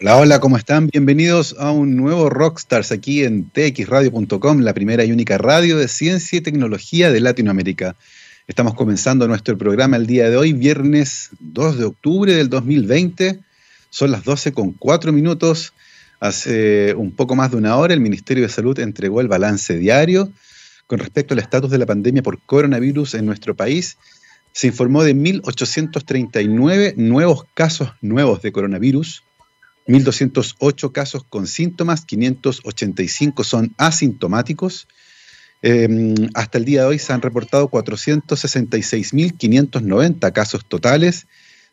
Hola, hola, ¿cómo están? Bienvenidos a un nuevo Rockstars aquí en txradio.com, la primera y única radio de ciencia y tecnología de Latinoamérica. Estamos comenzando nuestro programa el día de hoy, viernes 2 de octubre del 2020. Son las 12 con 4 minutos. Hace un poco más de una hora el Ministerio de Salud entregó el balance diario con respecto al estatus de la pandemia por coronavirus en nuestro país. Se informó de 1.839 nuevos casos nuevos de coronavirus 1.208 casos con síntomas, 585 son asintomáticos. Em, hasta el día de hoy se han reportado 466.590 casos totales.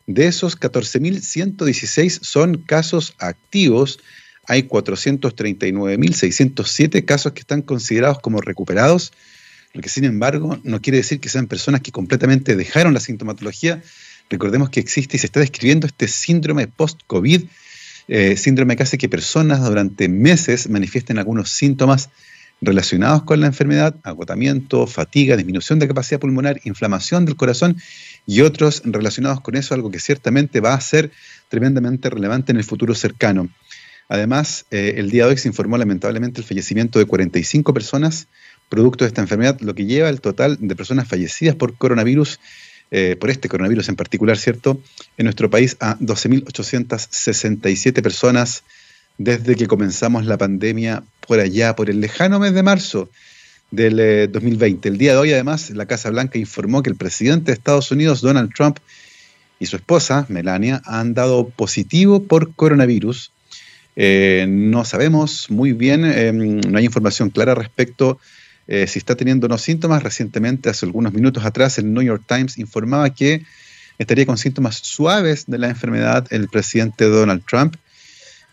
De esos, 14.116 son casos activos. Hay 439.607 casos que están considerados como recuperados, lo que sin embargo no quiere decir que sean personas que completamente dejaron la sintomatología. Recordemos que existe y se está describiendo este síndrome post-COVID, eh, síndrome que hace que personas durante meses manifiesten algunos síntomas relacionados con la enfermedad, agotamiento, fatiga, disminución de capacidad pulmonar, inflamación del corazón y otros relacionados con eso, algo que ciertamente va a ser tremendamente relevante en el futuro cercano. Además, eh, el día de hoy se informó lamentablemente el fallecimiento de 45 personas producto de esta enfermedad, lo que lleva el total de personas fallecidas por coronavirus eh, por este coronavirus en particular, ¿cierto? En nuestro país a 12.867 personas desde que comenzamos la pandemia por allá, por el lejano mes de marzo del 2020. Eh, el día de hoy, además, la Casa Blanca informó que el presidente de Estados Unidos, Donald Trump, y su esposa, Melania, han dado positivo por coronavirus. Eh, no sabemos muy bien, em, no hay información clara respecto eh, si está teniendo unos síntomas. Recientemente, hace algunos minutos atrás, el New York Times informaba que estaría con síntomas suaves de la enfermedad el presidente Donald Trump,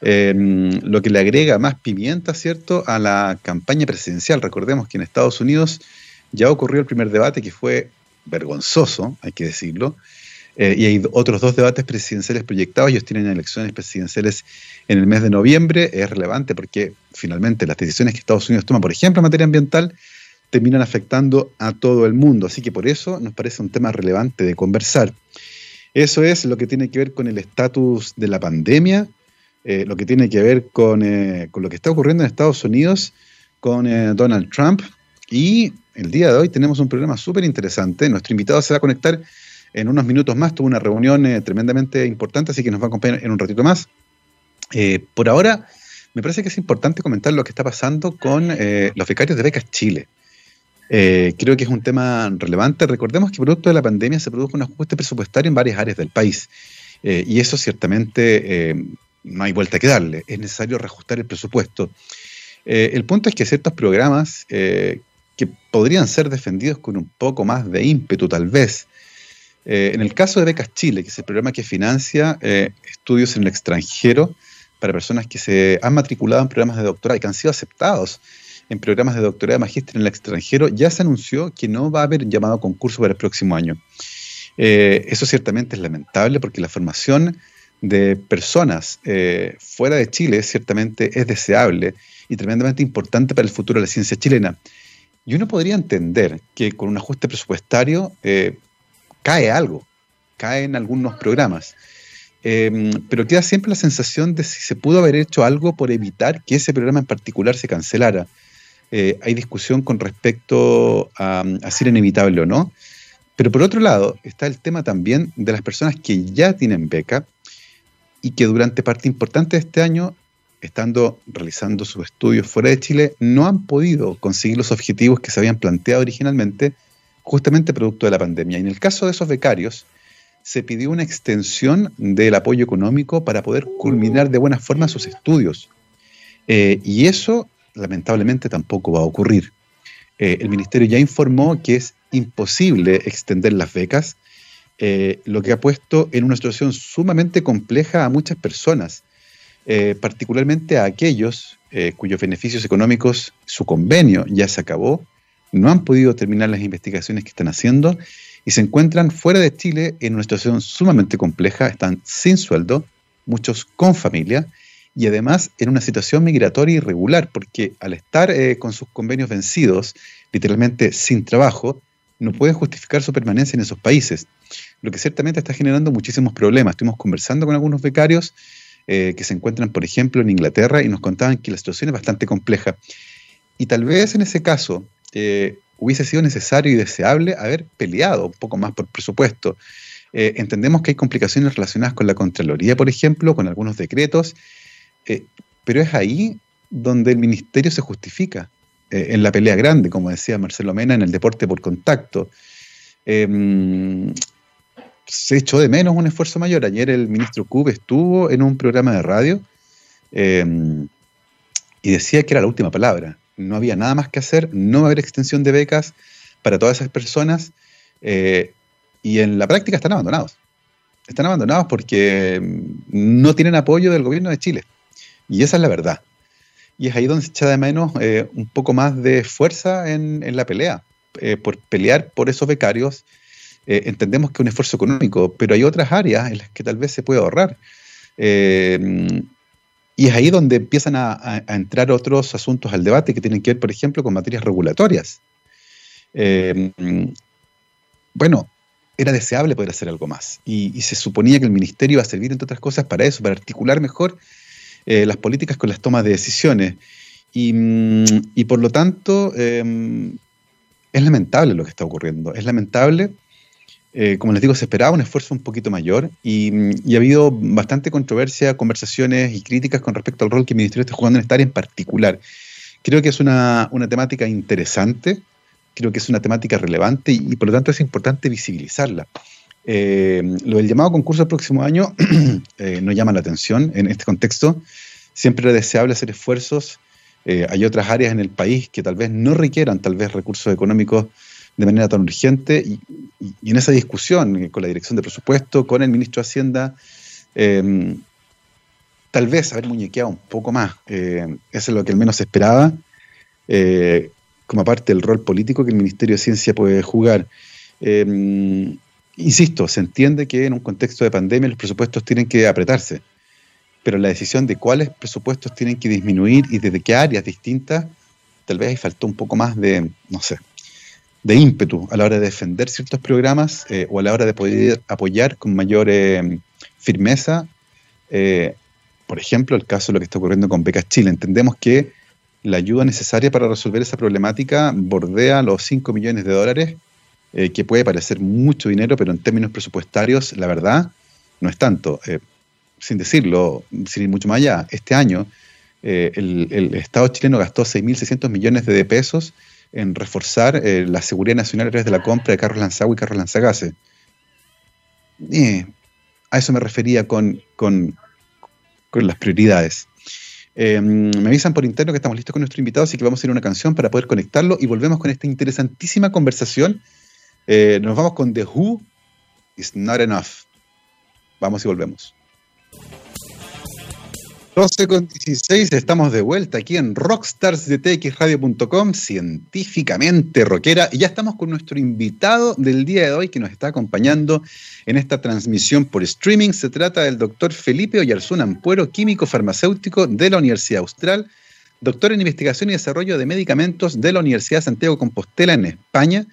em, lo que le agrega más pimienta, ¿cierto?, a la campaña presidencial. Recordemos que en Estados Unidos ya ocurrió el primer debate que fue vergonzoso, hay que decirlo, eh, y hay otros dos debates presidenciales proyectados. Ellos tienen elecciones presidenciales en el mes de noviembre. Es relevante porque finalmente las decisiones que Estados Unidos toma, por ejemplo, en materia ambiental, terminan afectando a todo el mundo. Así que por eso nos parece un tema relevante de conversar. Eso es lo que tiene que ver con el estatus de la pandemia, eh, lo que tiene que ver con, eh, con, lo que está ocurriendo en Estados Unidos con Donald Trump. Y el día de hoy tenemos un programa súper interesante. Nuestro invitado se va a conectar en unos minutos más. Tuvo una reunión eh, tremendamente importante, así que nos va a acompañar en un ratito más. Eh, por ahora, me parece que es importante comentar lo que está pasando con eh, los becarios de becas Chile. creo que es un tema relevante. Recordemos que producto de la pandemia se produjo un ajuste presupuestario en varias áreas del país. y eso ciertamente no hay vuelta que darle. Es necesario reajustar el presupuesto. el punto es que ciertos programas que podrían ser defendidos con un poco más de ímpetu tal vez, eh, en el caso de Becas Chile, que es el programa que financia eh, estudios en el extranjero para personas que se han matriculado en programas de doctorado y que han sido aceptados en programas de doctorado y magíster en el extranjero, ya se anunció que no va a haber llamado concurso para el próximo año. Eh, eso ciertamente es lamentable porque la formación de personas fuera de Chile ciertamente es deseable y tremendamente importante para el futuro de la ciencia chilena. Y uno podría entender que con un ajuste presupuestario cae algo, cae en algunos programas. Em, pero queda siempre la sensación de si se pudo haber hecho algo por evitar que ese programa en particular se cancelara. Eh, hay discusión con respecto a, a si era inevitable o no. Pero por otro lado está el tema también de las personas que ya tienen beca y que durante parte importante de este año, estando realizando sus estudios fuera de Chile, no han podido conseguir los objetivos que se habían planteado originalmente justamente producto de la pandemia. En el caso de esos becarios, se pidió una extensión del apoyo económico para poder culminar de buena forma sus estudios. Eh, y eso, lamentablemente, tampoco va a ocurrir. Eh, el ministerio ya informó que es imposible extender las becas, eh, lo que ha puesto en una situación sumamente compleja a muchas personas, particularmente a aquellos cuyos beneficios económicos, su convenio ya se acabó no han podido terminar las investigaciones que están haciendo y se encuentran fuera de Chile en una situación sumamente compleja, están sin sueldo, muchos con familia y además en una situación migratoria irregular, porque al estar eh, con sus convenios vencidos, literalmente sin trabajo, no pueden justificar su permanencia en esos países, lo que ciertamente está generando muchísimos problemas. Estuvimos conversando con algunos becarios eh, que se encuentran, por ejemplo, en Inglaterra y nos contaban que la situación es bastante compleja. Y tal vez en ese caso eh, hubiese sido necesario y deseable haber peleado un poco más por presupuesto. Eh, entendemos que hay complicaciones relacionadas con la Contraloría, por ejemplo, con algunos decretos, pero es ahí donde el ministerio se justifica, en la pelea grande, como decía Marcelo Mena, en el deporte por contacto. Em, se echó de menos un esfuerzo mayor. Ayer el ministro Cube estuvo en un programa de radio em, y decía que era la última palabra. No había nada más que hacer, no va a haber extensión de becas para todas esas personas eh, y en la práctica están abandonados. Están abandonados porque no tienen apoyo del gobierno de Chile. Y esa es la verdad. Y es ahí donde se echa de menos eh, un poco más de fuerza en, la pelea, eh, por pelear por esos becarios entendemos que es un esfuerzo económico, pero hay otras áreas en las que tal vez se puede ahorrar. Y es ahí donde empiezan a, entrar otros asuntos al debate que tienen que ver, por ejemplo, con materias regulatorias. Eh, bueno, era deseable poder hacer algo más. Y, se suponía que el ministerio iba a servir, entre otras cosas, para eso, para articular mejor las políticas con las tomas de decisiones. Y, y por lo tanto, es lamentable lo que está ocurriendo. Es lamentable eh, como les digo, se esperaba un esfuerzo un poquito mayor y, ha habido bastante controversia, conversaciones y críticas con respecto al rol que el Ministerio está jugando en esta área en particular. Creo que es una, temática interesante, creo que es una temática relevante y, por lo tanto es importante visibilizarla. Eh, lo del llamado concurso el próximo año eh, no llama la atención en este contexto. Siempre es deseable hacer esfuerzos. hay otras áreas en el país que tal vez no requieran tal vez recursos económicos de manera tan urgente y, en esa discusión con la dirección de presupuesto, con el ministro de Hacienda, em, tal vez haber muñequeado un poco más. Eh, eso es lo que al menos esperaba, eh, como parte del rol político que el Ministerio de Ciencia puede jugar. Em, insisto, se entiende que en un contexto de pandemia los presupuestos tienen que apretarse, pero la decisión de cuáles presupuestos tienen que disminuir y desde qué áreas distintas, tal vez ahí faltó un poco más de, no sé, de ímpetu a la hora de defender ciertos programas eh, o a la hora de poder apoyar con mayor eh, firmeza, eh, por ejemplo, el caso de lo que está ocurriendo con Becas Chile. Entendemos que la ayuda necesaria para resolver esa problemática bordea los 5 millones de dólares, que puede parecer mucho dinero, pero en términos presupuestarios, la verdad, no es tanto. sin decirlo, sin ir mucho más allá, este año el, el Estado chileno gastó 6.600 millones de pesos en reforzar eh, la seguridad nacional a través de la compra de carros lanzagua y carros lanzagase. Eh, a eso me refería con, las prioridades. Eh, me avisan por interno que estamos listos con nuestro invitado, así que vamos a ir a una canción para poder conectarlo y volvemos con esta interesantísima conversación. nos vamos con The Who is Not Enough. Vamos y volvemos. 12 con 16, estamos de vuelta aquí en rockstarsdetxradio.com, científicamente rockera, y ya estamos con nuestro invitado del día de hoy que nos está acompañando en esta transmisión por streaming. Se trata del doctor Felipe Oyarzún Ampuero, químico farmacéutico de la Universidad Austral, doctor en investigación y desarrollo de medicamentos de la Universidad Santiago Compostela en España.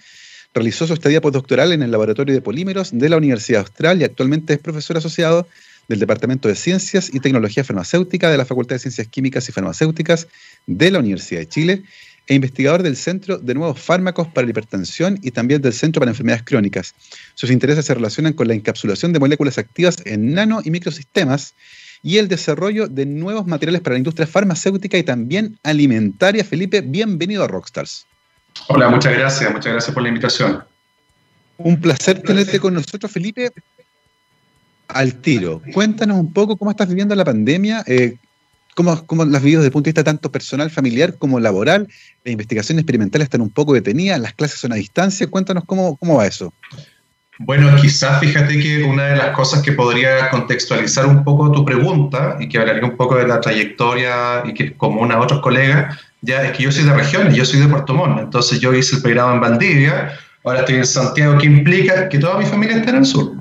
Realizó su estadía postdoctoral en el Laboratorio de Polímeros de la Universidad Austral y actualmente es profesor asociado del Departamento de Ciencias y Tecnología Farmacéutica de la Facultad de Ciencias Químicas y Farmacéuticas de la Universidad de Chile e investigador del Centro de Nuevos Fármacos para la Hipertensión y también del Centro para Enfermedades Crónicas. Sus intereses se relacionan con la encapsulación de moléculas activas en nano y microsistemas y el desarrollo de nuevos materiales para la industria farmacéutica y también alimentaria. Felipe, bienvenido a Rockstars. Hola, muchas gracias, muchas gracias por la invitación. Un placer tenerte con nosotros, Felipe al tiro. Cuéntanos un poco cómo estás viviendo la pandemia, eh, cómo, las vivido desde el punto de vista tanto personal, familiar como laboral. La investigación experimental están un poco detenidas, las clases son a distancia. Cuéntanos cómo, cómo va eso. Bueno, quizás fíjate que una de las cosas que podría contextualizar un poco tu pregunta y que hablaría un poco de la trayectoria y que es común a otros colegas, ya es que yo soy de regiones, yo soy de Puerto Montt, entonces yo hice el pregrado en Valdivia, ahora estoy en Santiago, que implica que toda mi familia está en el sur.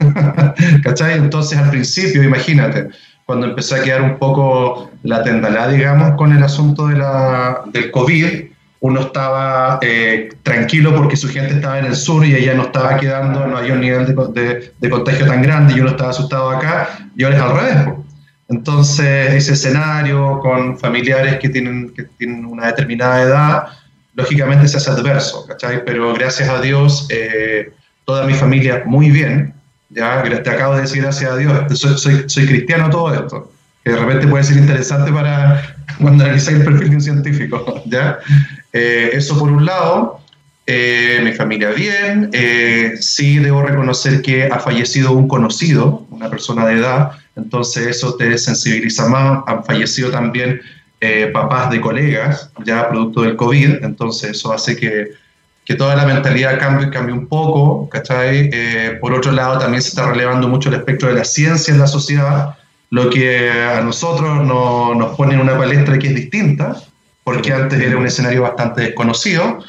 ¿Cachai? Entonces al principio, imagínate, cuando empecé a quedar un poco la tendalá, digamos, con el asunto de la, del COVID, uno estaba eh, tranquilo porque su gente estaba en el sur y ella no estaba quedando, no había un nivel de, de, contagio tan grande y uno estaba asustado acá, y ahora es al revés. Entonces, ese escenario con familiares que tienen, que tienen una determinada edad, lógicamente se hace adverso, ¿cachai? Pero gracias a Dios, eh, toda mi familia muy bien, ya, te acabo de decir gracias a Dios, soy, soy, cristiano todo esto, que de repente puede ser interesante para cuando analizáis el perfil de un científico, ¿ya? Eh, eso por un lado, eh, mi familia bien, sí debo reconocer que ha fallecido un conocido, una persona de edad, entonces eso te sensibiliza más, han fallecido también eh, papás de colegas, ya producto del COVID, entonces eso hace que, que toda la mentalidad cambie, cambie un poco, ¿cachai? Eh, por otro lado, también se está relevando mucho el aspecto de la ciencia en la sociedad, lo que a nosotros no, nos pone en una palestra que es distinta, porque antes era un escenario bastante desconocido.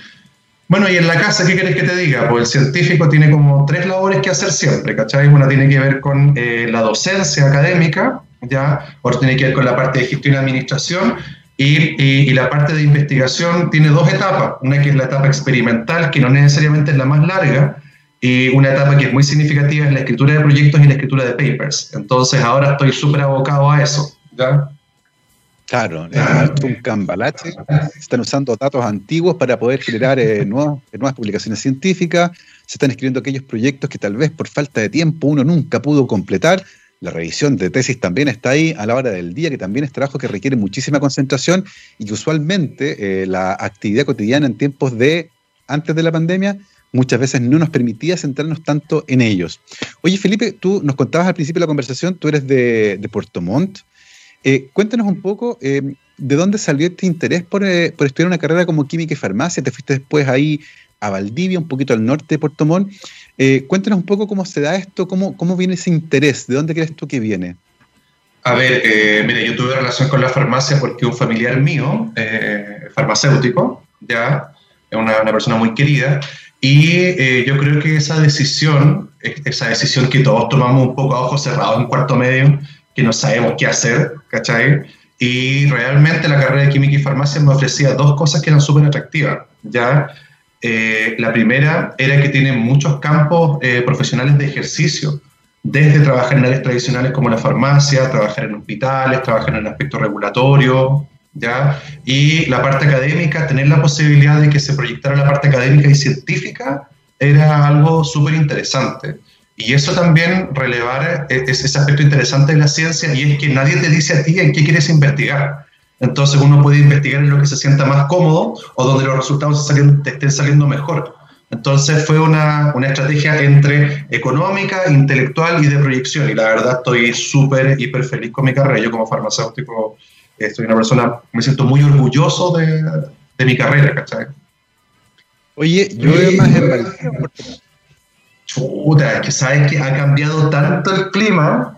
Bueno, y en la casa, ¿qué quieres que te diga? Pues el científico tiene como tres labores que hacer siempre, ¿cachai? Una tiene que ver con eh, la docencia académica, ¿ya? Otro tiene que ver con la parte de gestión y administración y, y, la parte de investigación tiene dos etapas, una que es la etapa experimental, que no necesariamente es la más larga, y una etapa que es muy significativa es la escritura de proyectos y la escritura de papers. Entonces ahora estoy súper abocado a eso, ¿ya? Claro, es un cambalache. Están usando datos antiguos para poder generar eh, nuevas, nuevas publicaciones científicas. Se están escribiendo aquellos proyectos que tal vez por falta de tiempo uno nunca pudo completar la revisión de tesis también está ahí a la hora del día, que también es trabajo que requiere muchísima concentración y que usualmente eh, la actividad cotidiana en tiempos de antes de la pandemia muchas veces no nos permitía centrarnos tanto en ellos. Oye, Felipe, tú nos contabas al principio de la conversación, tú eres de, Puerto Montt. Eh, cuéntanos un poco eh, de dónde salió este interés por, por, estudiar una carrera como química y farmacia. Te fuiste después ahí a Valdivia, un poquito al norte de Puerto Montt. Eh, cuéntanos un poco cómo se da esto, cómo, cómo viene ese interés, de dónde crees tú que viene. A ver, eh, mire, yo tuve relación con la farmacia porque un familiar mío, eh, farmacéutico, ya, una, una, persona muy querida, y eh, yo creo que esa decisión, esa decisión que todos tomamos un poco a ojos cerrados en cuarto medio, que no sabemos qué hacer, ¿cachai? Y realmente la carrera de química y farmacia me ofrecía dos cosas que eran súper atractivas, ¿ya? Eh, la primera era que tiene muchos campos eh, profesionales de ejercicio, desde trabajar en áreas tradicionales como la farmacia, trabajar en hospitales, trabajar en el aspecto regulatorio, ¿ya? Y la parte académica, tener la posibilidad de que se proyectara la parte académica y científica era algo súper interesante. Y eso también relevar eh, ese aspecto interesante de la ciencia y es que nadie te dice a ti en qué quieres investigar. Entonces uno puede investigar en lo que se sienta más cómodo o donde los resultados te estén saliendo mejor. Entonces fue una, una, estrategia entre económica, intelectual y de proyección. Y la verdad estoy súper, hiper feliz con mi carrera. Yo como farmacéutico estoy una persona, me siento muy orgulloso de, de mi carrera, ¿cachai? Oye, yo veo más en Chuta, que sabes que ha cambiado tanto el clima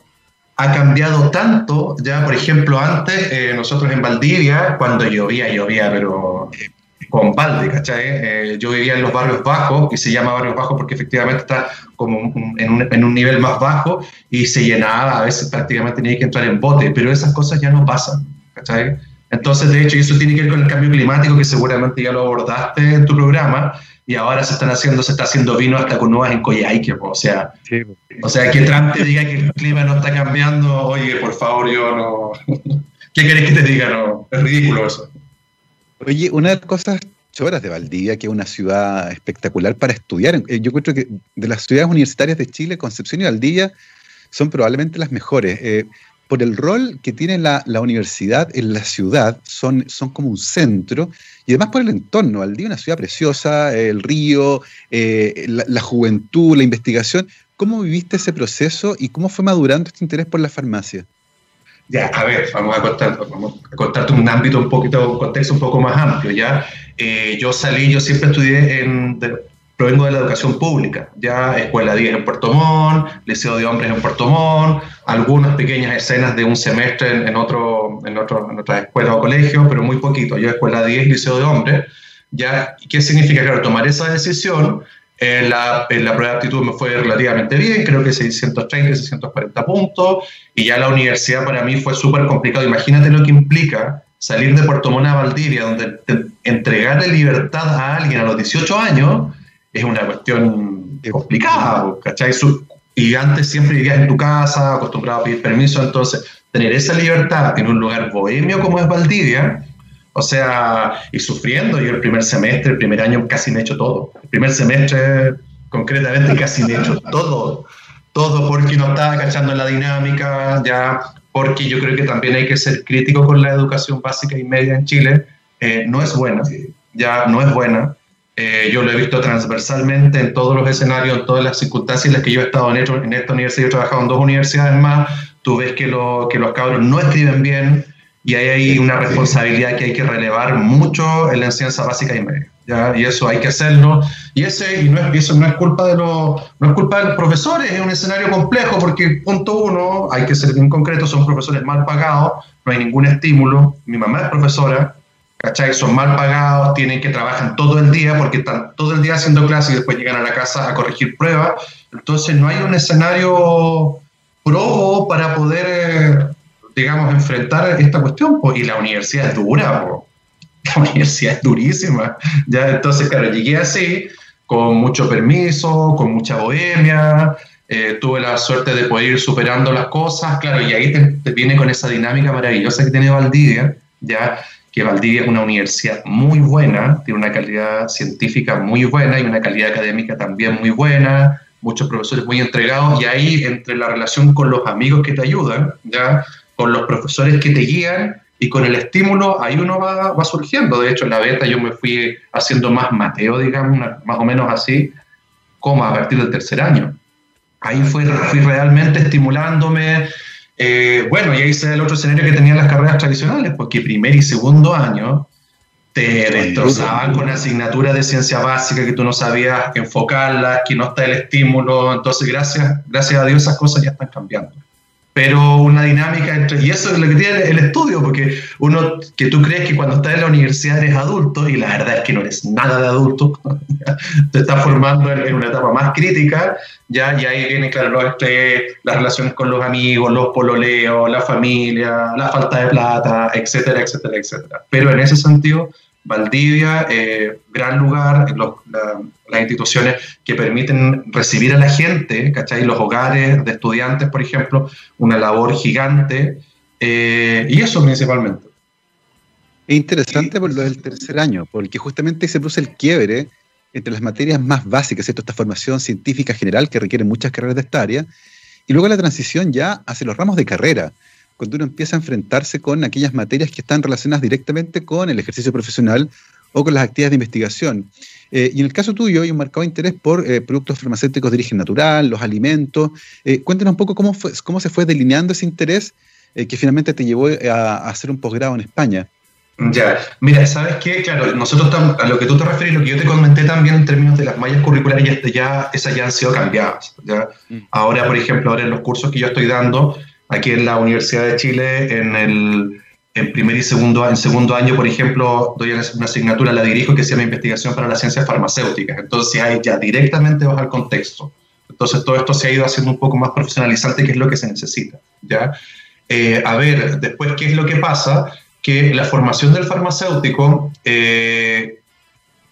ha cambiado tanto, ya por ejemplo antes eh, nosotros en Valdivia, cuando llovía, llovía, pero eh, con balde, ¿cachai? Eh, yo vivía en los barrios bajos, y se llama barrios bajos porque efectivamente está como en, un, en, un, nivel más bajo y se llenaba, a veces prácticamente tenía que entrar en bote, pero esas cosas ya no pasan, ¿cachai? Entonces, de hecho, eso tiene que ver con el cambio climático que seguramente ya lo abordaste en tu programa, y ahora se están haciendo, se está haciendo vino hasta con uvas en Coyhaique, o sea, o sea, que Trump te diga que el clima no está cambiando, oye, por favor, yo no, ¿qué querés que te diga? No, es ridículo eso. Oye, una de las cosas choras de Valdivia, que es una ciudad espectacular para estudiar, eh, yo creo que de las ciudades universitarias de Chile, Concepción y Valdivia son probablemente las mejores. Eh, por el rol que tiene la, universidad en la ciudad, son, son como un centro, y además por el entorno. Valdivia es una ciudad preciosa, el río, eh, la, juventud, la investigación. ¿Cómo viviste ese proceso y cómo fue madurando este interés por la farmacia? Ya, a ver, vamos a, contar, vamos a contarte un ámbito un poquito, un contexto un poco más amplio, ¿ya? Eh, yo salí, yo siempre estudié en, provengo de la educación pública, ya Escuela 10 en Puerto Montt, Liceo de Hombres en Puerto Montt, algunas pequeñas escenas de un semestre en, otro, en, otro, en otra escuela o colegio, pero muy poquito. Yo Escuela 10, Liceo de Hombres, ya, ¿qué significa? Claro, tomar esa decisión, en la, en la prueba de aptitud me fue relativamente bien, creo que 630, 640 puntos, y ya la universidad para mí fue súper complicado. Imagínate lo que implica salir de Puerto Montt a Valdivia, donde entregarle libertad a alguien a los 18 años, es una cuestión complicada, ¿cachai? Y antes siempre vivías en tu casa, acostumbrado a pedir permiso, entonces tener esa libertad en un lugar bohemio como es Valdivia, o sea, y sufriendo, yo el primer semestre, el primer año casi me he hecho todo. El primer semestre, concretamente, casi me he hecho todo. Todo porque no estaba cachando la dinámica, ya, porque yo creo que también hay que ser crítico con la educación básica y media en Chile. Eh, no es buena, ya no es buena. Eh, yo lo he visto transversalmente en todos los escenarios, en todas las circunstancias en las que yo he estado en, en esta universidad, yo he trabajado en dos universidades más, tú ves que, lo, que los cabros no escriben bien, y ahí hay una responsabilidad que hay que relevar mucho en la enseñanza básica y media. ¿ya? Y eso hay que hacerlo. Y, ese, y no es, eso no es, culpa de los, no es culpa de los profesores, es un escenario complejo porque, punto uno, hay que ser bien concreto, son profesores mal pagados, no hay ningún estímulo. Mi mamá es profesora, ¿cachai? Son mal pagados, tienen que trabajar todo el día porque están todo el día haciendo clases y después llegan a la casa a corregir pruebas. Entonces no hay un escenario probo para poder... Eh, digamos, enfrentar esta cuestión. y la universidad es dura, la universidad es durísima. Ya, entonces, claro, llegué así, con mucho permiso, con mucha bohemia, eh, tuve la suerte de poder ir superando las cosas, claro, y ahí te, viene con esa dinámica maravillosa que tiene Valdivia, ya que Valdivia es una universidad muy buena, tiene una calidad científica muy buena y una calidad académica también muy buena, muchos profesores muy entregados, y ahí entre la relación con los amigos que te ayudan, ya con los profesores que te guían y con el estímulo, ahí uno va, va surgiendo. De hecho, en la beta yo me fui haciendo más Mateo, digamos, más o menos así, como a partir del tercer año. Ahí fui, fui realmente estimulándome. Eh, bueno, y ahí se el otro escenario que tenían las carreras tradicionales, porque primer y segundo año te destrozaban con asignaturas de ciencia básica que tú no sabías enfocarlas, que no está el estímulo. Entonces, gracias, gracias a Dios, esas cosas ya están cambiando pero una dinámica entre, y eso es lo que tiene el estudio, porque uno que tú crees que cuando estás en la universidad eres adulto, y la verdad es que no eres nada de adulto, te estás formando en, una etapa más crítica, ya, y ahí viene, claro, este, las relaciones con los amigos, los pololeos, la familia, la falta de plata, etcétera, etcétera, etcétera. Pero en ese sentido, Valdivia, eh, gran lugar, las instituciones que permiten recibir a la gente, ¿cachai? Los hogares de estudiantes, por ejemplo, una labor gigante, eh, y eso principalmente. Es interesante por lo del tercer año, porque justamente se produce el quiebre entre las materias más básicas, ¿cierto? esta formación científica general que requiere muchas carreras de esta área, y luego la transición ya hacia los ramos de carrera, cuando uno empieza a enfrentarse con aquellas materias que están relacionadas directamente con el ejercicio profesional o con las actividades de investigación. Eh, y en el caso tuyo hay un marcado interés por eh, productos farmacéuticos de origen natural, los alimentos. Eh, cuéntanos un poco cómo, fue, cómo se fue delineando ese interés que finalmente te llevó a, hacer un posgrado en España. Ya, mira, ¿sabes qué? Claro, nosotros a lo que tú te refieres, lo que yo te comenté también en términos de las mallas curriculares, ya, ya esas ya han sido cambiadas. ¿ya? Mm. Ahora, por ejemplo, ahora en los cursos que yo estoy dando, aquí en la Universidad de Chile, en el en primer y segundo, en segundo año, por ejemplo, doy una asignatura, la dirijo, que se llama Investigación para las Ciencias Farmacéuticas. Entonces, ahí ya directamente vas al contexto. Entonces, todo esto se ha ido haciendo un poco más profesionalizante, que es lo que se necesita. ¿ya? Eh, a ver, después, ¿qué es lo que pasa? Que la formación del farmacéutico eh,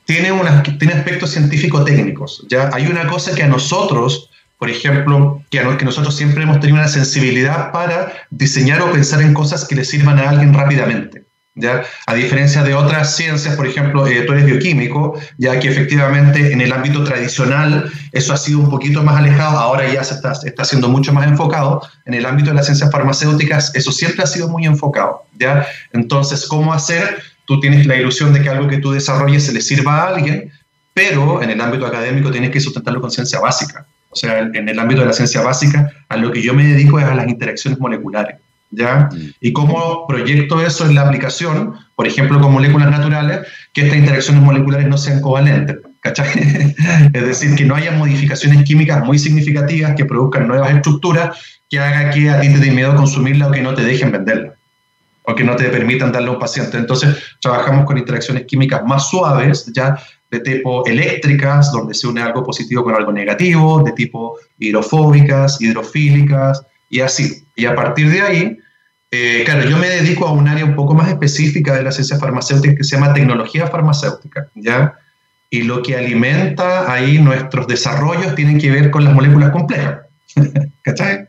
tiene, unas, tiene aspectos científico-técnicos. ¿ya? Hay una cosa que a nosotros por ejemplo, que, que nosotros siempre hemos tenido una sensibilidad para diseñar o pensar en cosas que le sirvan a alguien rápidamente. ¿Ya? A diferencia de otras ciencias, por ejemplo, eh, tú eres bioquímico, ya que efectivamente en el ámbito tradicional eso ha sido un poquito más alejado, ahora ya se está, está siendo mucho más enfocado. En el ámbito de las ciencias farmacéuticas eso siempre ha sido muy enfocado. ¿ya? Entonces, ¿cómo hacer? Tú tienes la ilusión de que algo que tú desarrolles se le sirva a alguien, pero en el ámbito académico tienes que sustentarlo con ciencia básica. O sea, en el ámbito de la ciencia básica, a lo que yo me dedico es a las interacciones moleculares. ¿Ya? Mm. Y cómo proyecto eso en la aplicación, por ejemplo, con moléculas naturales, que estas interacciones moleculares no sean covalentes. ¿cachai? es decir, que no haya modificaciones químicas muy significativas que produzcan nuevas estructuras que haga que a ti te dé miedo consumirla o que no te dejen venderla o que no te permitan darle a un paciente. Entonces, trabajamos con interacciones químicas más suaves, ya de tipo eléctricas, donde se une algo positivo con algo negativo, de tipo hidrofóbicas, hidrofílicas, y así. Y a partir de ahí, eh, claro, yo me dedico a un área un poco más específica de la ciencia farmacéutica que se llama tecnología farmacéutica, ¿ya? Y lo que alimenta ahí nuestros desarrollos tienen que ver con las moléculas complejas, ¿cachai?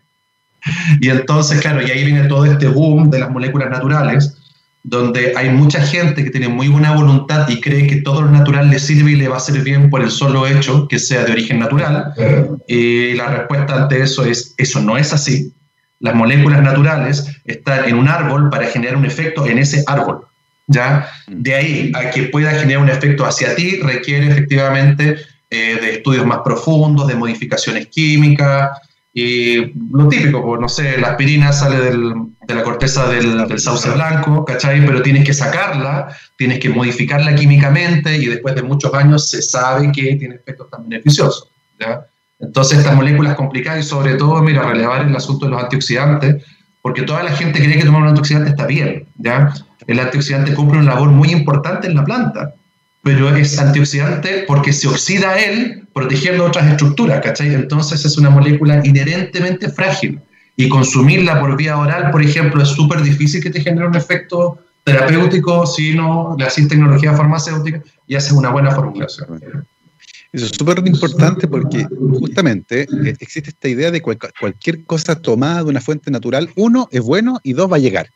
y entonces, claro, y ahí viene todo este boom de las moléculas naturales, donde hay mucha gente que tiene muy buena voluntad y cree que todo lo natural le sirve y le va a servir bien por el solo hecho que sea de origen natural. Y la respuesta ante eso es, eso no es así. Las moléculas naturales están en un árbol para generar un efecto en ese árbol. ¿ya? De ahí a que pueda generar un efecto hacia ti requiere efectivamente eh, de estudios más profundos, de modificaciones químicas, y lo típico, pues, no sé, la aspirina sale del, de la corteza del, del, sauce blanco, ¿cachai? Pero tienes que sacarla, tienes que modificarla químicamente y después de muchos años se sabe que tiene efectos tan beneficiosos, ¿ya? Entonces estas moléculas complicadas y sobre todo, mira, relevar el asunto de los antioxidantes, porque toda la gente cree que tomar un antioxidante está bien, ¿ya? El antioxidante cumple una labor muy importante en la planta, pero es antioxidante porque se oxida él protegiendo otras estructuras, ¿cachai? Entonces es una molécula inherentemente frágil y consumirla por vía oral, por ejemplo, es súper difícil que te genere un efecto terapéutico si no le haces tecnología farmacéutica y haces una buena formulación. Eso es súper importante porque justamente eh, existe esta idea de cualquier cosa tomada de una fuente natural, uno, es bueno y dos, va a llegar.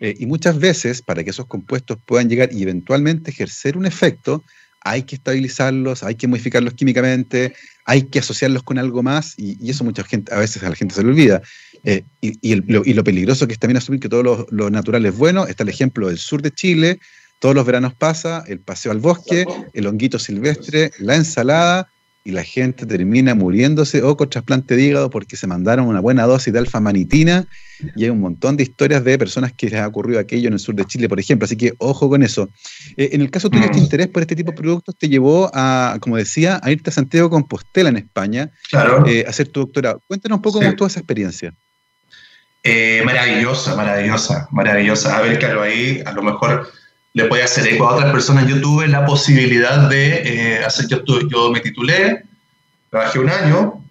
Eh, y muchas veces, para que esos compuestos puedan llegar y eventualmente ejercer un efecto, hay que estabilizarlos, hay que modificarlos químicamente, hay que asociarlos con algo más, y, eso mucha gente, a veces a la gente se le olvida. Eh, y, lo, peligroso que es también asumir que todo lo, lo, natural es bueno. Está el ejemplo del sur de Chile, todos los veranos pasa, el paseo al bosque, el honguito silvestre, la ensalada, y la gente termina muriéndose o con trasplante de hígado porque se mandaron una buena dosis de alfa-manitina y hay un montón de historias de personas que les ha ocurrido aquello en el sur de Chile, por ejemplo. Así que ojo con eso. Eh, en el caso tuyo, este mm. interés por este tipo de productos te llevó a, como decía, a irte a Santiago Compostela en España eh, a hacer tu doctorado. Cuéntanos un poco cómo estuvo esa experiencia. Eh, maravillosa, maravillosa, maravillosa. A ver, claro, ahí a lo mejor le puede hacer eco a otras personas. Yo tuve la posibilidad de eh, hacer, yo, yo me titulé, trabajé un año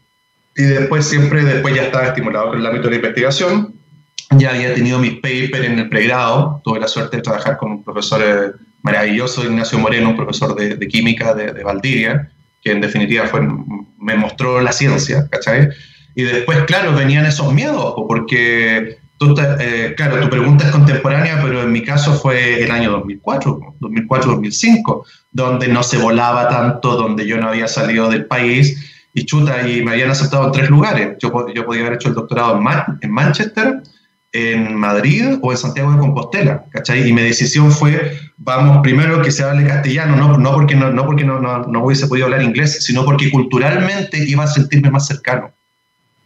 y después siempre, después ya estaba estimulado en el ámbito de la investigación. Ya había tenido mis papers en el pregrado, tuve la suerte de trabajar con un profesor eh, maravilloso, Ignacio Moreno, un profesor de, de química de, de, Valdivia, que en definitiva fue, me mostró la ciencia, ¿cachai? Y después, claro, venían esos miedos, porque eh, claro, tu pregunta es contemporánea, pero en mi caso fue el año 2004, 2004-2005, donde no se volaba tanto, donde yo no había salido del país y chuta, y me habían aceptado en tres lugares. Yo, yo podía haber hecho el doctorado en, en Manchester, en Madrid o en Santiago de Compostela, ¿cachai? Y mi decisión fue, vamos, primero que se hable castellano, no, no porque, no, no porque no, no, no hubiese podido hablar inglés, sino porque culturalmente iba a sentirme más cercano,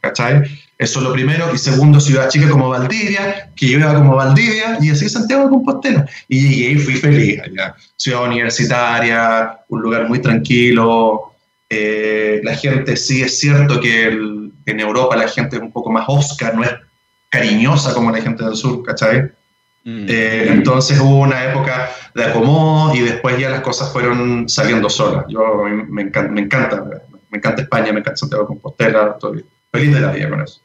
¿cachai? Eso es lo primero. Y segundo, ciudad chica como Valdivia, que yo iba como Valdivia, y así Santiago de Compostela. Y llegué y fui feliz allá. Ciudad universitaria, un lugar muy tranquilo. Eh, la gente, sí es cierto que en Europa la gente es un poco más oscar, no es cariñosa como la gente del sur, ¿cachai? Mm. Eh, entonces hubo una época de acomodo y después ya las cosas fueron saliendo solas. Yo me, encanta, me encanta, me encanta España, me encanta Santiago de Compostela, estoy feliz de la vida con eso.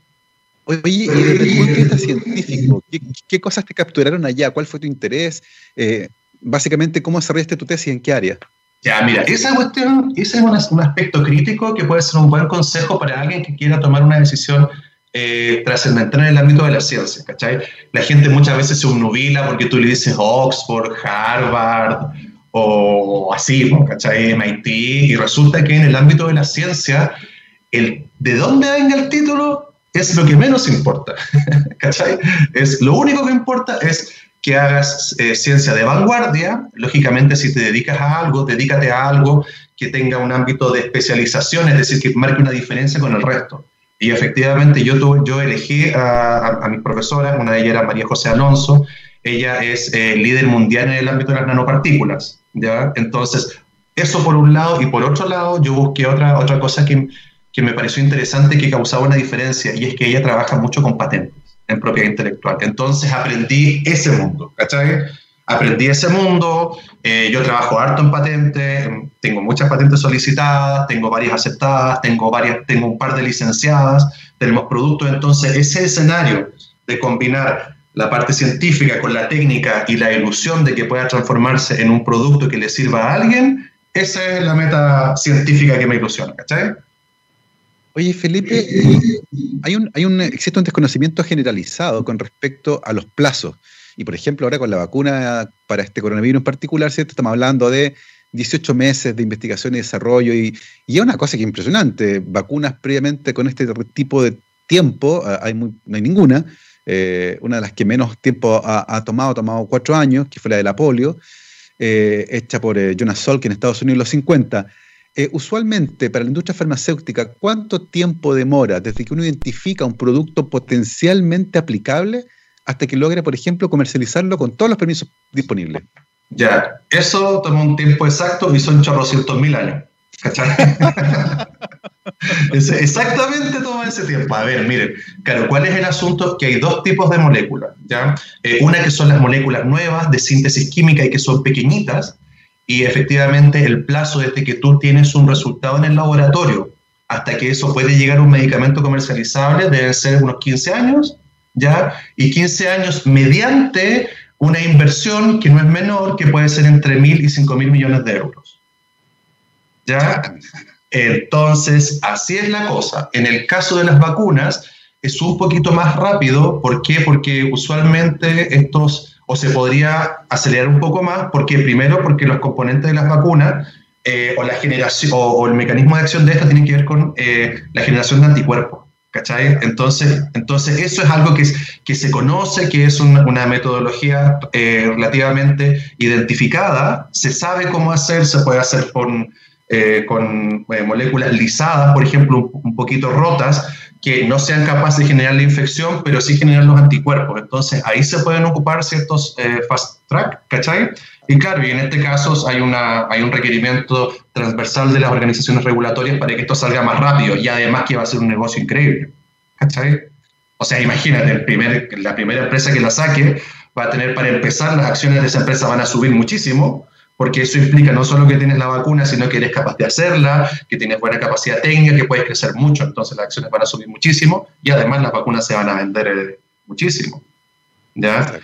Oye, y desde el punto de vista científico, ¿qué, cosas te capturaron allá? ¿Cuál fue tu interés? Eh, básicamente, ¿cómo desarrollaste tu tesis? ¿En qué área? Ya, mira, esa cuestión, ese es un, aspecto crítico que puede ser un buen consejo para alguien que quiera tomar una decisión eh, trascendental en el ámbito de la ciencia, ¿cachai? La gente muchas veces se unubila porque tú le dices Oxford, Harvard o así, ¿cachai? MIT, y resulta que en el ámbito de la ciencia, el, de dónde venga el título es lo que menos importa, ¿cachai? Es, lo único que importa es que hagas eh, ciencia de vanguardia, lógicamente si te dedicas a algo, dedícate a algo que tenga un ámbito de especialización, es decir, que marque una diferencia con el resto. Y efectivamente yo, yo elegí a, a, mis profesoras, una de ellas era María José Alonso, ella es eh, líder mundial en el ámbito de las nanopartículas, ¿ya? Entonces, eso por un lado, y por otro lado, yo busqué otra, otra cosa que, que me pareció interesante que causaba una diferencia y es que ella trabaja mucho con patentes en propiedad intelectual. Entonces aprendí ese mundo, ¿cachai? Aprendí ese mundo, eh, yo trabajo harto en patentes, tengo muchas patentes solicitadas, tengo varias aceptadas, tengo, varias, tengo un par de licenciadas, tenemos productos, entonces ese escenario de combinar la parte científica con la técnica y la ilusión de que pueda transformarse en un producto que le sirva a alguien, esa es la meta científica que me ilusiona, ¿cachai? Oye, Felipe, hay un, hay un, existe un desconocimiento generalizado con respecto a los plazos. Y por ejemplo, ahora con la vacuna para este coronavirus en particular, ¿cierto? Estamos hablando de 18 meses de investigación y desarrollo y, y es una cosa que es impresionante. Vacunas previamente con este tipo de tiempo, ah, hay no hay ninguna. Eh, una de las que menos tiempo ha, tomado, ha tomado cuatro años, que fue la de la polio, eh, hecha por eh, Jonas Salk en Estados Unidos en los 50. Usualmente, para la industria farmacéutica, ¿cuánto tiempo demora desde que uno identifica un producto potencialmente aplicable hasta que logra, por ejemplo, comercializarlo con todos los permisos disponibles? Ya, eso toma un tiempo exacto y son chorrocientos mil años. ¿Cachai? Exactamente toma ese tiempo. A ver, miren, claro, ¿cuál es el asunto? Que hay dos tipos de moléculas, ¿ya? Eh, una que son las moléculas nuevas de síntesis química y que son pequeñitas, y efectivamente el plazo desde que tú tienes un resultado en el laboratorio hasta que eso puede llegar a un medicamento comercializable deben ser unos 15 años, ¿ya? Y 15 años mediante una inversión que no es menor, que puede ser entre mil y cinco mil millones de euros. ¿Ya? Entonces, así es la cosa. En el caso de las vacunas, es un poquito más rápido. ¿Por qué? Porque usualmente estos, o se podría acelerar un poco más, porque primero, porque los componentes de las vacunas eh, o la generación o, el mecanismo de acción de esta tienen que ver con eh, la generación de anticuerpos. ¿Cachai? Entonces, entonces eso es algo que, que se conoce, que es una, metodología eh, relativamente identificada, se sabe cómo hacer, se puede hacer con, con moléculas lisadas, por ejemplo, un, poquito rotas, que no sean capaces de generar la infección, pero sí generar los anticuerpos. Entonces, ahí se pueden ocupar ciertos fast track, ¿cachai? Y claro, y en este caso hay, una, hay un requerimiento transversal de las organizaciones regulatorias para que esto salga más rápido y además que va a ser un negocio increíble. ¿Cachai? O sea, imagínate, el primer, la primera empresa que la saque va a tener para empezar, las acciones de esa empresa van a subir muchísimo, porque eso implica no solo que tienes la vacuna, sino que eres capaz de hacerla, que tienes buena capacidad técnica, que puedes crecer mucho, entonces las acciones van a subir muchísimo y además las vacunas se van a vender eh, muchísimo. ¿ya?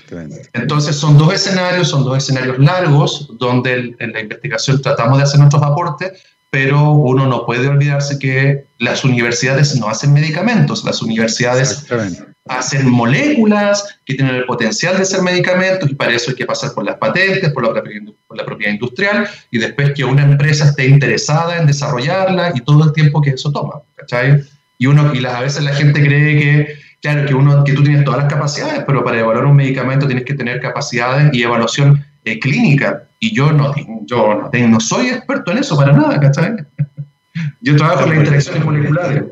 Entonces son dos escenarios, son dos escenarios largos donde en la investigación tratamos de hacer nuestros aportes, pero uno no puede olvidarse que las universidades no hacen medicamentos, las universidades hacen moléculas que tienen el potencial de ser medicamentos y para eso hay que pasar por las patentes, por la, por la propiedad industrial y después que una empresa esté interesada en desarrollarla y todo el tiempo que eso toma, ¿cachai? Y, uno, y a veces la gente cree que Claro, que, uno, que tú tienes todas las capacidades, pero para evaluar un medicamento tienes que tener capacidades y evaluación eh, clínica. Y yo no, yo no, no, soy experto en eso para nada, ¿cachai? Yo trabajo en las interacciones moleculares.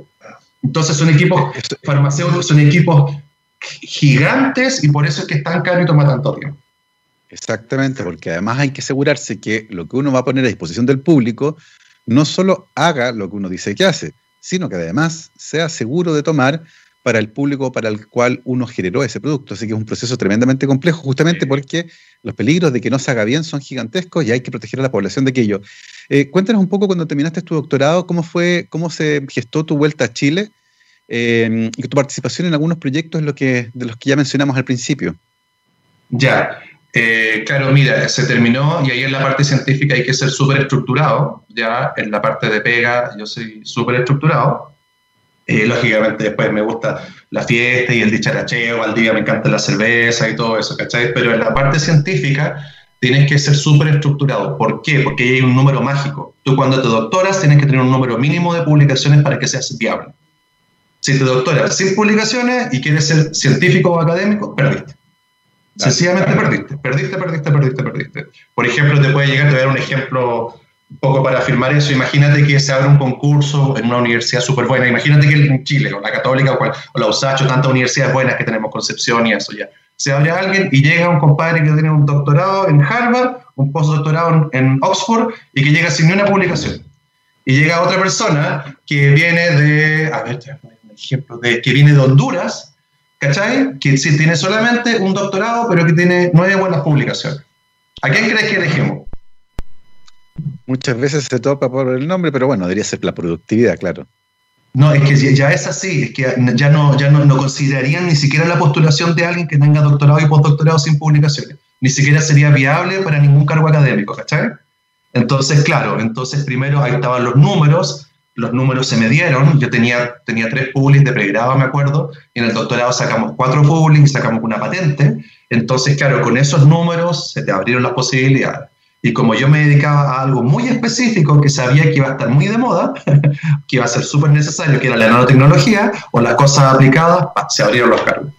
Entonces son equipos farmacéuticos, son equipos gigantes y por eso es que es tan caro y toma tanto tiempo. Exactamente, porque además hay que asegurarse que lo que uno va a poner a disposición del público no solo haga lo que uno dice que hace, sino que además sea seguro de tomar para el público para el cual uno generó ese producto. Así que es un proceso tremendamente complejo, justamente porque los peligros de que no se haga bien son gigantescos y hay que proteger a la población de aquello. Eh, cuéntanos un poco cuando terminaste tu doctorado, cómo fue, cómo se gestó tu vuelta a Chile eh, y tu participación en algunos proyectos lo que, de los que ya mencionamos al principio. Ya, eh, claro, mira, se terminó y ahí en la parte científica hay que ser súper estructurado, ya en la parte de pega yo soy súper estructurado, eh, lógicamente después me gusta la fiesta y el dicharacheo, al día me encanta la cerveza y todo eso, ¿cachai? Pero en la parte científica tienes que ser súper estructurado. ¿Por qué? Porque hay un número mágico. Tú cuando te doctoras tienes que tener un número mínimo de publicaciones para que seas viable. Si te doctoras sin publicaciones y quieres ser científico o académico, perdiste. Sencillamente perdiste. Perdiste, perdiste, perdiste, perdiste. Por ejemplo, te puede llegar, te voy a dar un ejemplo un poco para afirmar eso, imagínate que se abre un concurso en una universidad súper buena, imagínate que en Chile, o la Católica, o, la USACH, tantas universidades buenas que tenemos, Concepción y eso ya. Se abre alguien y llega un compadre que tiene un doctorado en Harvard, un postdoctorado en Oxford y que llega sin ni una publicación. Y llega otra persona que viene de, a ver, un ejemplo, de, que viene de Honduras, ¿cachai? Que sí tiene solamente un doctorado, pero que tiene nueve buenas publicaciones. ¿A quién crees que elegimos? Muchas veces se topa por el nombre, pero bueno, debería ser la productividad, claro. No, es que ya es así, es que ya no, ya no, considerarían ni siquiera la postulación de alguien que tenga doctorado y postdoctorado sin publicaciones. Ni siquiera sería viable para ningún cargo académico, ¿cachai? Entonces, claro, entonces primero ahí estaban los números, los números se me dieron, yo tenía, tenía tres publics de pregrado, me acuerdo, y en el doctorado sacamos cuatro publics sacamos una patente, entonces, claro, con esos números se te abrieron las posibilidades. Y como yo me dedicaba a algo muy específico que sabía que iba a estar muy de moda, que iba a ser súper necesario, que era la nanotecnología o las cosas aplicadas, se abrieron los cargos.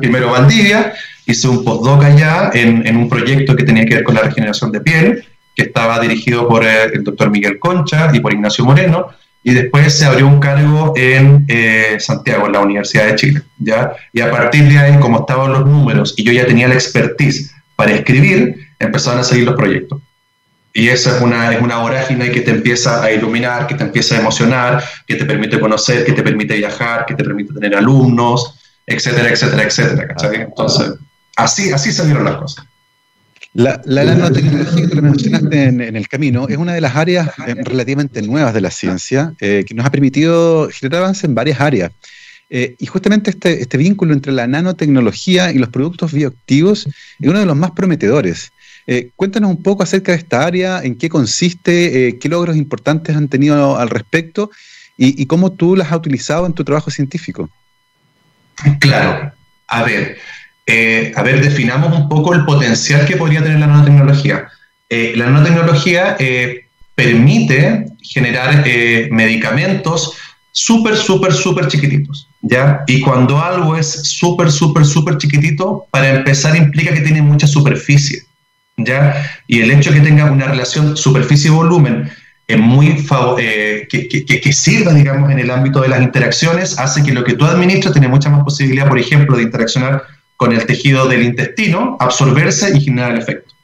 Primero Valdivia, hice un postdoc allá en, en, un proyecto que tenía que ver con la regeneración de piel, que estaba dirigido por eh, el doctor Miguel Concha y por Ignacio Moreno, y después se abrió un cargo en eh, Santiago, en la Universidad de Chile. ¿ya? Y a partir de ahí, como estaban los números y yo ya tenía la expertise para escribir, empezaron a salir los proyectos. Y esa es una, es una vorágine que te empieza a iluminar, que te empieza a emocionar, que te permite conocer, que te permite viajar, que te permite tener alumnos, etcétera, etcétera, etcétera. Entonces, así, así salieron las cosas. La, nanotecnología que mencionaste en, el camino es una de las áreas eh, relativamente nuevas de la ciencia eh, que nos ha permitido generar avance en varias áreas. Eh, y justamente este, este vínculo entre la nanotecnología y los productos bioactivos es uno de los más prometedores. Cuéntanos un poco acerca de esta área, en qué consiste, qué logros importantes han tenido al respecto y, cómo tú las has utilizado en tu trabajo científico. Claro. A ver, eh, a ver, definamos un poco el potencial que podría tener la nanotecnología. Eh, la nanotecnología eh, permite generar medicamentos súper, súper, súper chiquititos, ¿ya? Y cuando algo es súper, súper, súper chiquitito, para empezar implica que tiene mucha superficie, ¿ya? Y el hecho de que tenga una relación superficie-volumen es muy que, que, que, sirva, digamos, en el ámbito de las interacciones, hace que lo que tú administras tiene mucha más posibilidad, por ejemplo, de interaccionar con el tejido del intestino, absorberse y generar el efecto.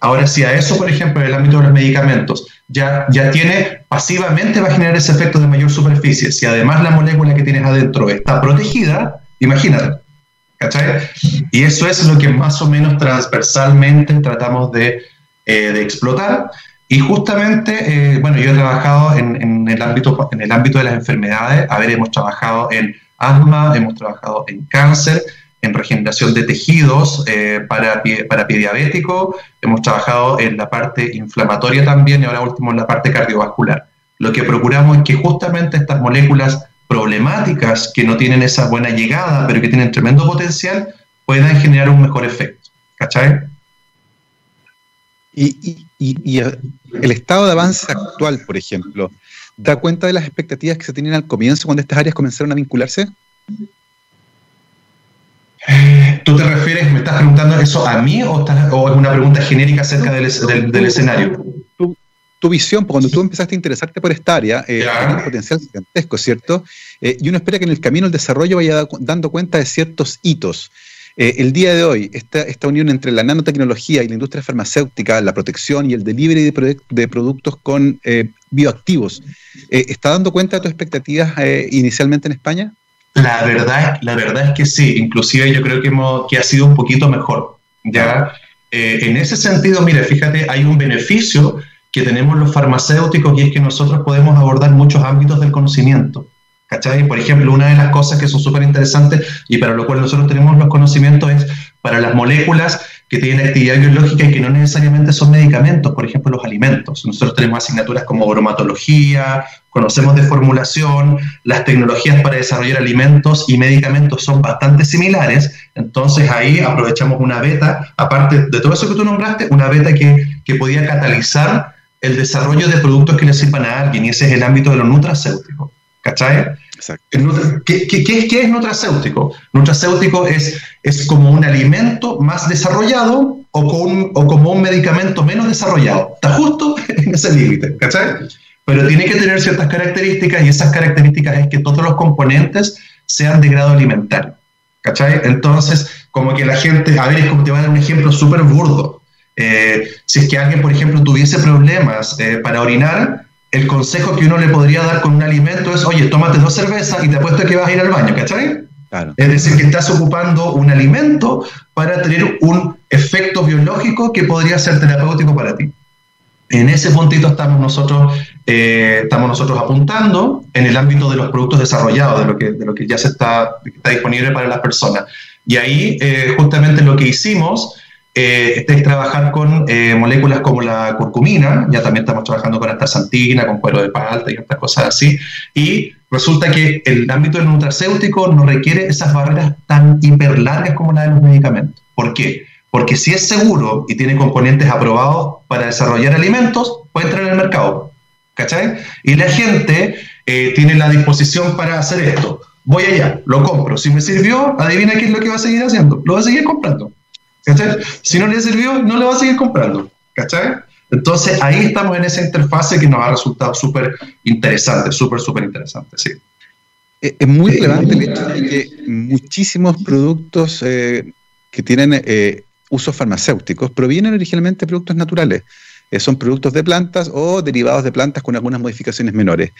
Ahora, si a eso, por ejemplo, en el ámbito de los medicamentos, ya, ya tiene, pasivamente va a generar ese efecto de mayor superficie. Si además la molécula que tienes adentro está protegida, imagínate. ¿Cachai? Y eso es lo que más o menos transversalmente tratamos de, eh, explotar. Y justamente, eh, bueno, yo he trabajado en, el ámbito, en el ámbito de las enfermedades. A ver, hemos trabajado en asma, hemos trabajado en cáncer, en regeneración de tejidos eh, para, para pie diabético, hemos trabajado en la parte inflamatoria también y ahora último en la parte cardiovascular. Lo que procuramos es que justamente estas moléculas problemáticas que no tienen esa buena llegada, pero que tienen tremendo potencial, puedan generar un mejor efecto. ¿Cachai? Y, y, y, el estado de avance actual, por ejemplo, ¿da cuenta de las expectativas que se tenían al comienzo cuando estas áreas comenzaron a vincularse? ¿Tú te refieres, me estás preguntando eso a mí o, es una pregunta genérica acerca del, escenario? Tu, visión, cuando tú empezaste a interesarte por esta área, eh, tiene un potencial gigantesco, ¿cierto? Eh, y uno espera que en el camino el desarrollo vaya dando cuenta de ciertos hitos. Eh, el día de hoy, esta, esta, unión entre la nanotecnología y la industria farmacéutica, la protección y el delivery de, de productos con eh, bioactivos, ¿está dando cuenta de tus expectativas inicialmente en España? La verdad, la verdad es que sí, inclusive yo creo que, hemos, que ha sido un poquito mejor. ¿ya? Eh, en ese sentido, mire, fíjate, hay un beneficio que tenemos los farmacéuticos y es que nosotros podemos abordar muchos ámbitos del conocimiento. ¿Cachai? Por ejemplo, una de las cosas que son súper interesantes y para lo cual nosotros tenemos los conocimientos es para las moléculas que tienen actividad biológica y que no necesariamente son medicamentos, por ejemplo, los alimentos. Nosotros tenemos asignaturas como bromatología, conocemos de formulación, las tecnologías para desarrollar alimentos y medicamentos son bastante similares, entonces ahí aprovechamos una beta, aparte de todo eso que tú nombraste, una beta que, que podía catalizar el desarrollo de productos que le sirvan a alguien, y ese es el ámbito de los nutracéuticos. ¿Cachai? ¿Qué, qué, qué, qué es nutracéutico? Nutracéutico es, es como un alimento más desarrollado o, con, o como un medicamento menos desarrollado. Está justo en ese límite, ¿cachai? Pero tiene que tener ciertas características y esas características es que todos los componentes sean de grado alimentario. ¿Cachai? Entonces, como que la gente, a ver, es como te voy a dar un ejemplo súper burdo. Eh, si es que alguien, por ejemplo, tuviese problemas eh, para orinar, el consejo que uno le podría dar con un alimento es, oye, tómate dos cervezas y te apuesto que vas a ir al baño, ¿cachai? Es decir, que estás ocupando un alimento para tener un efecto biológico que podría ser terapéutico para ti. En ese puntito estamos nosotros, eh, estamos nosotros apuntando en el ámbito de los productos desarrollados, de lo que, de lo que ya se está, está disponible para las personas. Y ahí eh, justamente lo que hicimos eh, es trabajar con eh, moléculas como la curcumina, ya también estamos trabajando con astaxantina, con cuero de palta y otras cosas así, y resulta que el ámbito del nutracéutico no requiere esas barreras tan hiperlargas como la de los medicamentos. ¿Por qué? Porque si es seguro y tiene componentes aprobados para desarrollar alimentos, puede entrar en el mercado. ¿Cachai? Y la gente eh, tiene la disposición para hacer esto. Voy allá, lo compro. Si me sirvió, adivina qué es lo que va a seguir haciendo. Lo va a seguir comprando. ¿Cachai? Si no le sirvió, no le va a seguir comprando. ¿Cachai? Entonces ahí estamos en esa interfase que nos ha resultado súper interesante, súper, súper interesante, sí. Eh, es muy relevante el hecho de que muchísimos productos eh, que tienen eh, usos farmacéuticos provienen originalmente de productos naturales. son productos de plantas o derivados de plantas con algunas modificaciones menores.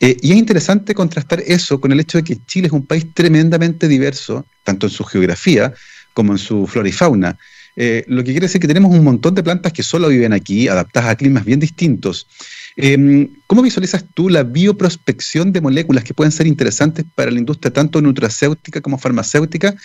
y es interesante contrastar eso con el hecho de que Chile es un país tremendamente diverso, tanto en su geografía como en su flora y fauna. Eh, lo que quiere decir que tenemos un montón de plantas que solo viven aquí, adaptadas a climas bien distintos. Em, ¿Cómo visualizas tú la bioprospección de moléculas que pueden ser interesantes para la industria tanto nutracéutica como farmacéutica,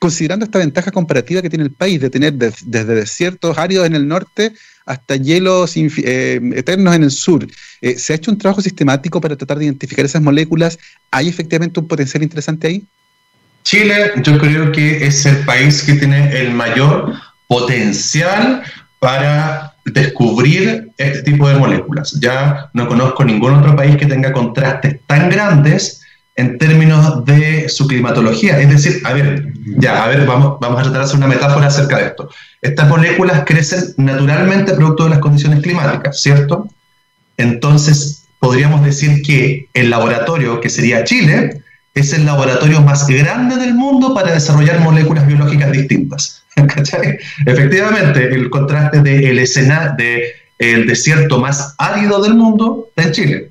considerando esta ventaja comparativa que tiene el país de tener desde desiertos áridos en el norte hasta hielos eh, eternos en el sur? Eh, ¿Se ha hecho un trabajo sistemático para tratar de identificar esas moléculas? ¿Hay efectivamente un potencial interesante ahí? Chile yo creo que es el país que tiene el mayor potencial para descubrir este tipo de moléculas. Ya no conozco ningún otro país que tenga contrastes tan grandes en términos de su climatología. Es decir, a ver, ya, a ver, vamos, vamos a tratar de hacer una metáfora acerca de esto. Estas moléculas crecen naturalmente producto de las condiciones climáticas, ¿cierto? Entonces, podríamos decir que el laboratorio, que sería Chile, es el laboratorio más grande del mundo para desarrollar moléculas biológicas distintas. Efectivamente, el contraste del escenario del desierto más árido del mundo está en Chile.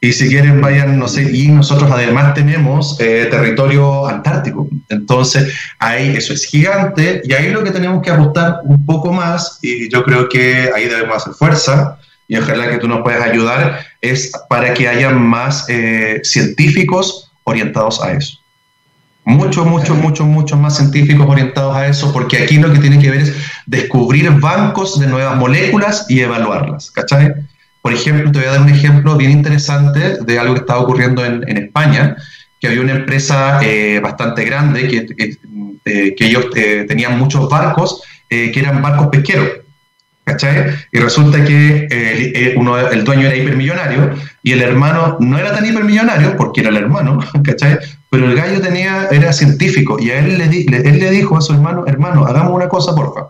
Y si quieren, vayan, no sé, y nosotros además tenemos eh, territorio antártico. Entonces, ahí eso es gigante y ahí lo que tenemos que apostar un poco más, y yo creo que ahí debemos hacer fuerza, y ojalá que tú nos puedas ayudar, es para que haya más eh, científicos orientados a eso mucho, mucho, mucho, mucho más científicos orientados a eso, porque aquí lo que tiene que ver es descubrir bancos de nuevas moléculas y evaluarlas, ¿cachai? Por ejemplo, te voy a dar un ejemplo bien interesante de algo que estaba ocurriendo en, España, que había una empresa eh, bastante grande que, eh, que ellos eh, tenían muchos barcos que eran barcos pesqueros. Y resulta que uno, el dueño era hipermillonario y el hermano no era tan hipermillonario porque era el hermano, ¿cachai? Pero el gallo tenía, era científico y a él le, él le dijo a su hermano, hermano, hagamos una cosa, porfa.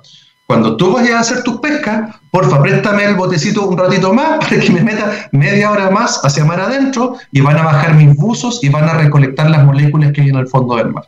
Cuando tú vayas a hacer tus pescas, porfa, préstame el botecito un ratito más para que me meta media hora más hacia mar adentro y van a bajar mis buzos y van a recolectar las moléculas que hay en el fondo del mar.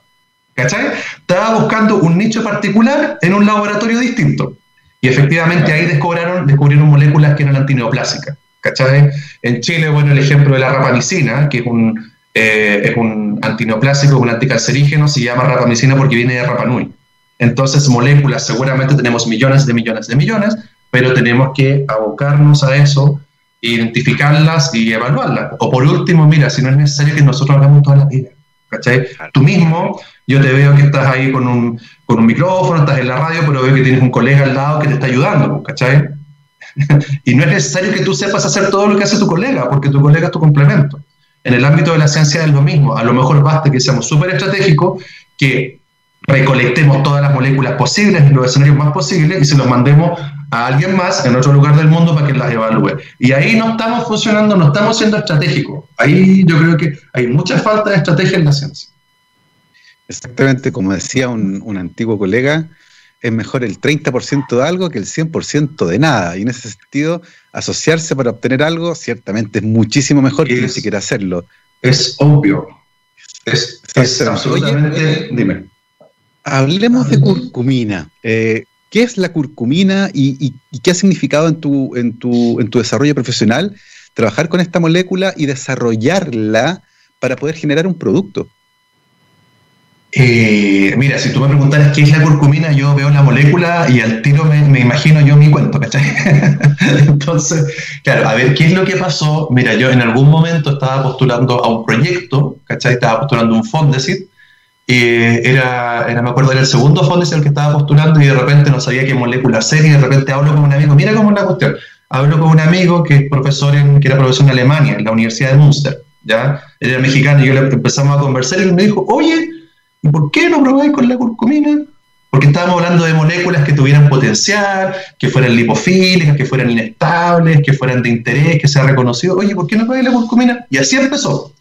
¿Cachai? Estaba buscando un nicho particular en un laboratorio distinto. Y efectivamente ahí descubrieron, descubrieron moléculas que eran antineoplásicas. ¿Cachai? En Chile, bueno, el ejemplo de la rapamicina, que es un, eh, es un antineoplásico, un anticancerígeno, se llama rapamicina porque viene de Rapanui. Entonces, moléculas, seguramente tenemos millones de millones de millones, pero tenemos que abocarnos a eso, identificarlas y evaluarlas. O por último, mira, si no es necesario que nosotros hagamos toda la vida. ¿Cachai? Tú mismo, yo te veo que estás ahí con un, con un micrófono, estás en la radio, pero veo que tienes un colega al lado que te está ayudando, ¿cachai? y no es necesario que tú sepas hacer todo lo que hace tu colega, porque tu colega es tu complemento. En el ámbito de la ciencia es lo mismo. A lo mejor basta que seamos súper estratégicos, que recolectemos todas las moléculas posibles en los escenarios más posibles y se los mandemos a alguien más en otro lugar del mundo para que las evalúe. Y ahí no estamos funcionando, no estamos siendo estratégicos. Ahí yo creo que hay mucha falta de estrategia en la ciencia. Exactamente, como decía un, un antiguo colega, es mejor el 30% de algo que el 100% de nada. Y en ese sentido, asociarse para obtener algo ciertamente es muchísimo mejor que ni siquiera hacerlo. Es obvio. Es, absolutamente... dime. Hablemos de curcumina. Eh, ¿Qué es la curcumina y, qué ha significado en tu, en, tu, en tu desarrollo profesional trabajar con esta molécula y desarrollarla para poder generar un producto? Eh, mira, si tú me preguntaras qué es la curcumina, yo veo la molécula y al tiro me, imagino yo mi cuento, ¿cachai? Entonces, claro, a ver, ¿qué es lo que pasó? Mira, yo en algún momento estaba postulando a un proyecto, ¿cachai? Estaba postulando un Fondesit eh, era, era, me acuerdo, era el segundo fondo el que estaba postulando y de repente no sabía qué molécula ser y de repente hablo con un amigo, mira cómo es la cuestión, hablo con un amigo que, es profesor en, que era profesor en Alemania, en la Universidad de Münster, ¿ya? Él era mexicano y yo le empezamos a conversar y él me dijo, oye, ¿y por qué no probáis con la curcumina? Porque estábamos hablando de moléculas que tuvieran potencial, que fueran lipofílicas, que fueran inestables, que fueran de interés, que sea reconocido. Oye, ¿por qué no probáis la curcumina? Y así empezó,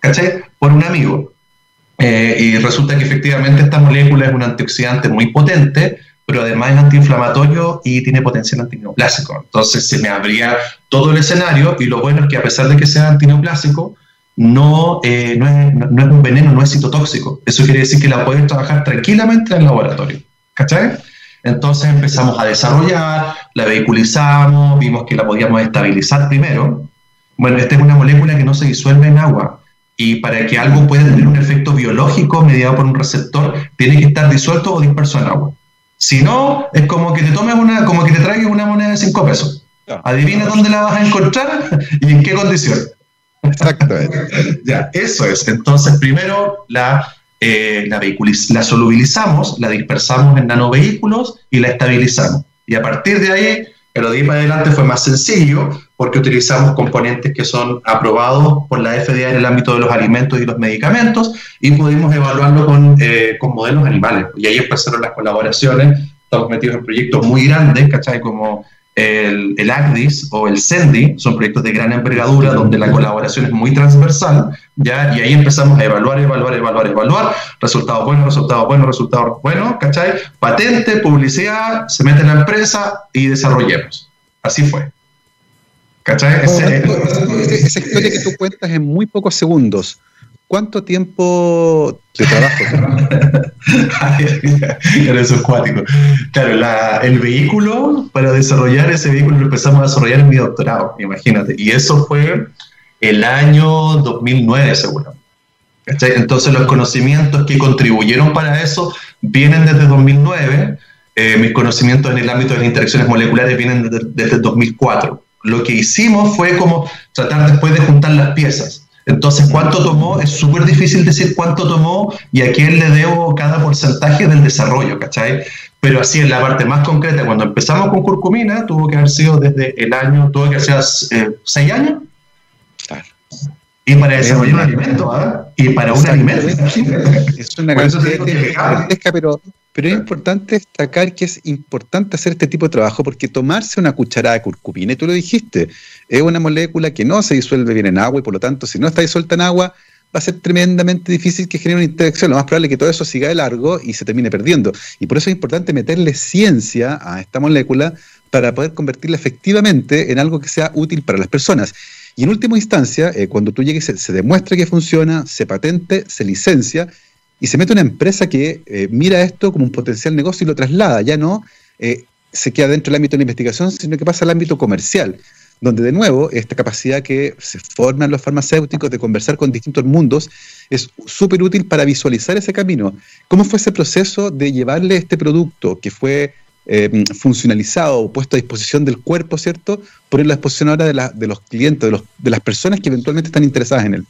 ¿cachai? Por un amigo. Eh, y resulta que efectivamente esta molécula es un antioxidante muy potente, pero además es antiinflamatorio y tiene potencial antineoplásico. Entonces se me abría todo el escenario y lo bueno es que a pesar de que sea antineoplásico, no, eh, no, es, no, es, un veneno, no es citotóxico. Eso quiere decir que la puedes trabajar tranquilamente en el laboratorio. ¿Cachai? Entonces empezamos a desarrollar, la vehiculizamos, vimos que la podíamos estabilizar primero. Bueno, esta es una molécula que no se disuelve en agua y para que algo pueda tener un efecto biológico mediado por un receptor, tiene que estar disuelto o disperso en agua. Si no, es como que te tomes una, como que te traigas una moneda de 5 pesos. Adivina dónde la vas a encontrar y en qué condición. Exactamente. ya, eso es. Entonces, primero la, eh, la, solubilizamos, la dispersamos en nanovehículos y la estabilizamos. Y a partir de ahí, ahí para adelante fue más sencillo porque utilizamos componentes que son aprobados por la FDA en el ámbito de los alimentos y los medicamentos y pudimos evaluarlo con, eh, con modelos animales. Y ahí empezaron las colaboraciones. Estamos metidos en proyectos muy grandes, ¿cachai? Como el, el ACDIS o el CENDI, son proyectos de gran envergadura donde la colaboración es muy transversal, ¿ya? y ahí empezamos a evaluar, evaluar, evaluar, evaluar, resultados buenos, resultados buenos, resultados buenos, ¿cachai? Patente, publicidad, se mete en la empresa y desarrollemos. Así fue. ¿Cachai? esa historia que tú cuentas en muy pocos segundos, ¿Cuánto tiempo de trabajo? Eso es cuático. Claro, el vehículo, para desarrollar ese vehículo, lo empezamos a desarrollar en mi doctorado, imagínate. Y eso fue el año 2009, seguro. Entonces, los conocimientos que contribuyeron para eso vienen desde 2009. Eh, mis conocimientos en el ámbito de las interacciones moleculares vienen desde 2004. Lo que hicimos fue como tratar después de juntar las piezas entonces, ¿cuánto tomó? Es súper difícil decir cuánto tomó y a quién le debo cada porcentaje del desarrollo, ¿cachai? Pero así en la parte más concreta, cuando empezamos con curcumina, tuvo que haber sido desde el año, tuvo que ser eh, seis años. Y para desarrollar un alimento, ¿ah? Y para un alimento. Es una gigantesca, pero pero es importante destacar que es importante hacer este tipo de trabajo porque tomarse una cucharada de curcumina, y tú lo dijiste, es una molécula que no se disuelve bien en agua y por lo tanto si no está disuelta en agua va a ser tremendamente difícil que genere una interacción. Lo más probable es que todo eso siga de largo y se termine perdiendo. Y por eso es importante meterle ciencia a esta molécula para poder convertirla efectivamente en algo que sea útil para las personas. Y en última instancia, eh, cuando tú llegues, se, se demuestra que funciona, se patente, se licencia y se mete una empresa que eh, mira esto como un potencial negocio y lo traslada, ya no eh, se queda dentro del ámbito de la investigación, sino que pasa al ámbito comercial, donde de nuevo esta capacidad que se forman los farmacéuticos de conversar con distintos mundos es súper útil para visualizar ese camino. ¿Cómo fue ese proceso de llevarle este producto que fue eh, funcionalizado, puesto a disposición del cuerpo, ¿cierto? Ponerlo a disposición ahora de, la, de los clientes, de, los, de las personas que eventualmente están interesadas en él.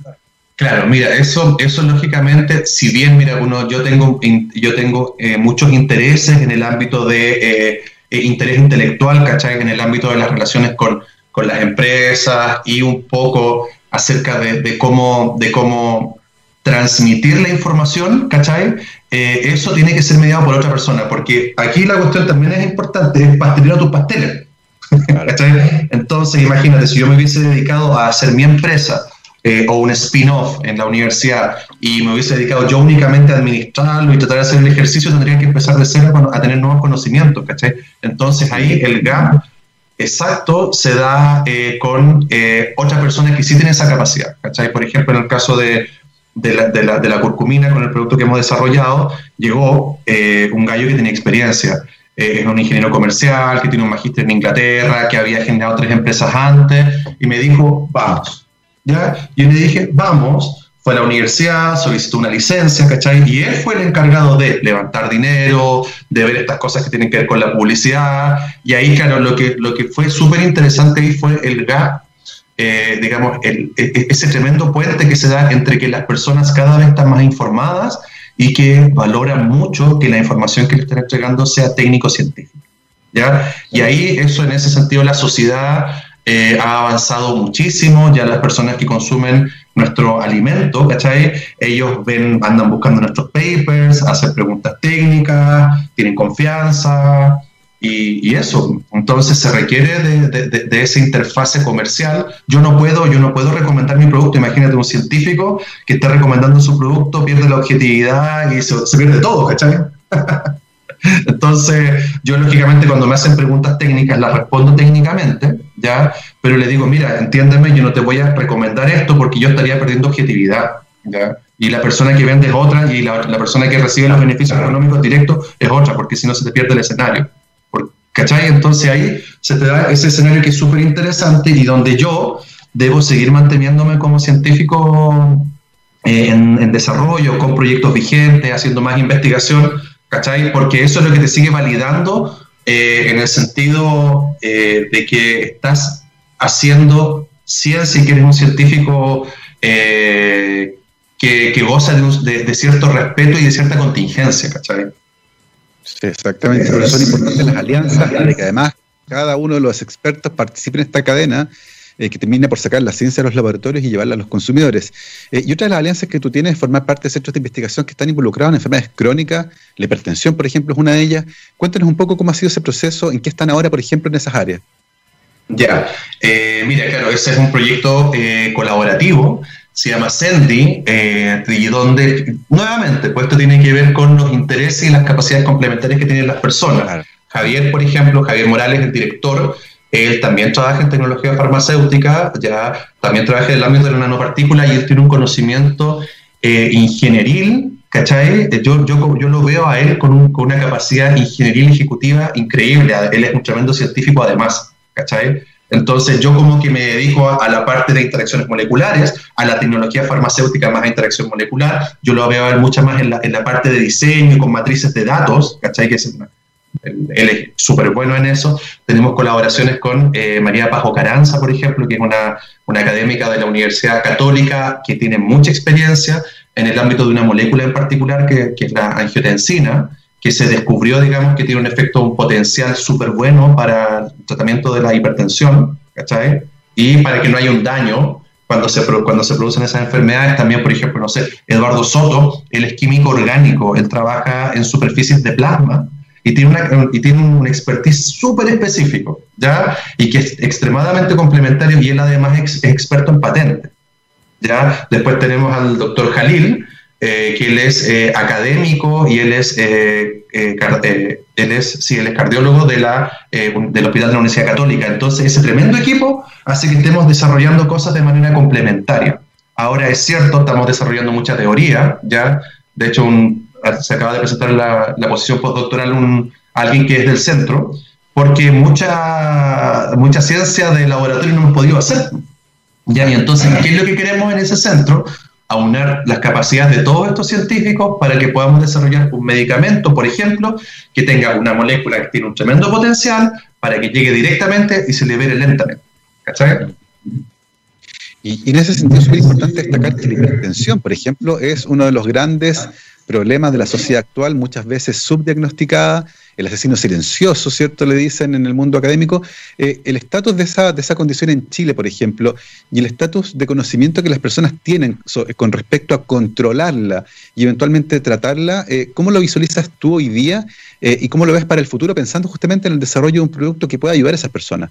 Claro, mira, eso, eso lógicamente, si bien, mira, uno, yo tengo, yo tengo eh, muchos intereses en el ámbito de eh, interés intelectual, ¿cachai? En el ámbito de las relaciones con, con las empresas y un poco acerca de, de, cómo, de cómo transmitir la información, ¿cachai? Eso tiene que ser mediado por otra persona, porque aquí la cuestión también es importante, es pastelero tus pasteles. ¿cachai? Entonces, imagínate, si yo me hubiese dedicado a hacer mi empresa, eh, o un spin-off en la universidad y me hubiese dedicado yo únicamente a administrarlo y tratar de hacer el ejercicio, tendría que empezar de cero a tener nuevos conocimientos, ¿cachai? Entonces ahí el gap exacto se da eh, con eh, otras personas que sí tienen esa capacidad, ¿cachai? Por ejemplo, en el caso de, de, la, curcumina, con el producto que hemos desarrollado, llegó un gallo que tenía experiencia. es un ingeniero comercial que tiene un magíster en Inglaterra, que había generado tres empresas antes, y me dijo, vamos, ¿ya? Yo le dije, vamos, fue a la universidad, solicitó una licencia, ¿cachai? Y él fue el encargado de levantar dinero, de ver estas cosas que tienen que ver con la publicidad. Y ahí, claro, lo que, lo que fue súper interesante ahí fue el gap, eh, digamos, el, e, e, ese tremendo puente que se da entre que las personas cada vez están más informadas y que valora mucho que la información que le están entregando sea técnico-científica. ¿ya? Y ahí, eso en ese sentido, la sociedad eh, ha avanzado muchísimo, ya las personas que consumen nuestro alimento, ¿cachai? Ellos ven, andan buscando nuestros papers, hacen preguntas técnicas, tienen confianza, y, eso, entonces se requiere de, de, esa interfase comercial. Yo no puedo, yo no puedo recomendar mi producto. Imagínate un científico que está recomendando su producto, pierde la objetividad y se, se pierde todo, ¿cachai? Entonces, yo lógicamente cuando me hacen preguntas técnicas las respondo técnicamente, ¿ya? Pero le digo, mira, entiéndeme, yo no te voy a recomendar esto porque yo estaría perdiendo objetividad, ¿ya? Y la persona que vende es otra y la, la persona que recibe los beneficios económicos directos es otra, porque si no se te pierde el escenario. ¿Cachai? Entonces ahí se te da ese escenario que es súper interesante y donde yo debo seguir manteniéndome como científico eh, en, desarrollo, con proyectos vigentes, haciendo más investigación, ¿cachai? Porque eso es lo que te sigue validando eh, en el sentido eh, de que estás haciendo ciencia y que eres un científico que, goza de, de, cierto respeto y de cierta contingencia, ¿cachai? Sí, exactamente, son importantes las alianzas, de que además cada uno de los expertos participe en esta cadena eh, que termina por sacar la ciencia de los laboratorios y llevarla a los consumidores. Eh, y otra de las alianzas que tú tienes es formar parte de centros de investigación que están involucrados en enfermedades crónicas, la hipertensión, por ejemplo, es una de ellas. Cuéntanos un poco cómo ha sido ese proceso, en qué están ahora, por ejemplo, en esas áreas. Ya, eh, mira, claro, ese es un proyecto colaborativo se llama Sendy, eh, y donde, nuevamente, pues esto tiene que ver con los intereses y las capacidades complementarias que tienen las personas. Javier, por ejemplo, Javier Morales, el director, él también trabaja en tecnología farmacéutica, ya también trabaja en el ámbito de la nanopartícula y él tiene un conocimiento eh, ingenieril, ¿cachai? Yo, yo, yo lo veo a él con, con una capacidad ingenieril ejecutiva increíble, él es un tremendo científico además, ¿cachai? Entonces yo como que me dedico a, la parte de interacciones moleculares, a la tecnología farmacéutica más a interacción molecular, yo lo veo mucho más en la, en la parte de diseño con matrices de datos, ¿cachai? Que es él, es súper bueno en eso. Tenemos colaboraciones con eh, María Pajo Caranza, por ejemplo, que es una, una académica de la Universidad Católica que tiene mucha experiencia en el ámbito de una molécula en particular, que, que es la angiotensina, que se descubrió, digamos, que tiene un efecto, un potencial súper bueno para el tratamiento de la hipertensión, ¿cachai? Y para que no haya un daño cuando se, cuando se producen esas enfermedades. También, por ejemplo, no sé, Eduardo Soto, él es químico orgánico, él trabaja en superficies de plasma y tiene, una, y tiene un expertise súper específico, ¿ya? Y que es extremadamente complementario y él además es, experto en patentes, ¿ya? Después tenemos al doctor Jalil, eh, que él es eh, académico y él es, eh, él es, sí, él es cardiólogo de la, del Hospital de la Universidad Católica. Entonces, ese tremendo equipo hace que estemos desarrollando cosas de manera complementaria. Ahora es cierto, estamos desarrollando mucha teoría, ya, de hecho, un, se acaba de presentar la, la posición postdoctoral un, alguien que es del centro, porque mucha, mucha ciencia de laboratorio no hemos podido hacer. Ya, y entonces, ¿qué es lo que queremos en ese centro? Aunar las capacidades de todos estos científicos para que podamos desarrollar un medicamento, por ejemplo, que tenga una molécula que tiene un tremendo potencial para que llegue directamente y se libere lentamente. ¿Cachai? Y, en ese sentido es importante destacar que la hipertensión, por ejemplo, es uno de los grandes problemas de la sociedad actual, muchas veces subdiagnosticada, el asesino silencioso, ¿cierto? Le dicen en el mundo académico. Eh, el estatus de esa, de esa condición en Chile, por ejemplo, y el estatus de conocimiento que las personas tienen con respecto a controlarla y eventualmente tratarla, eh, ¿cómo lo visualizas tú hoy día eh, y cómo lo ves para el futuro pensando justamente en el desarrollo de un producto que pueda ayudar a esas personas?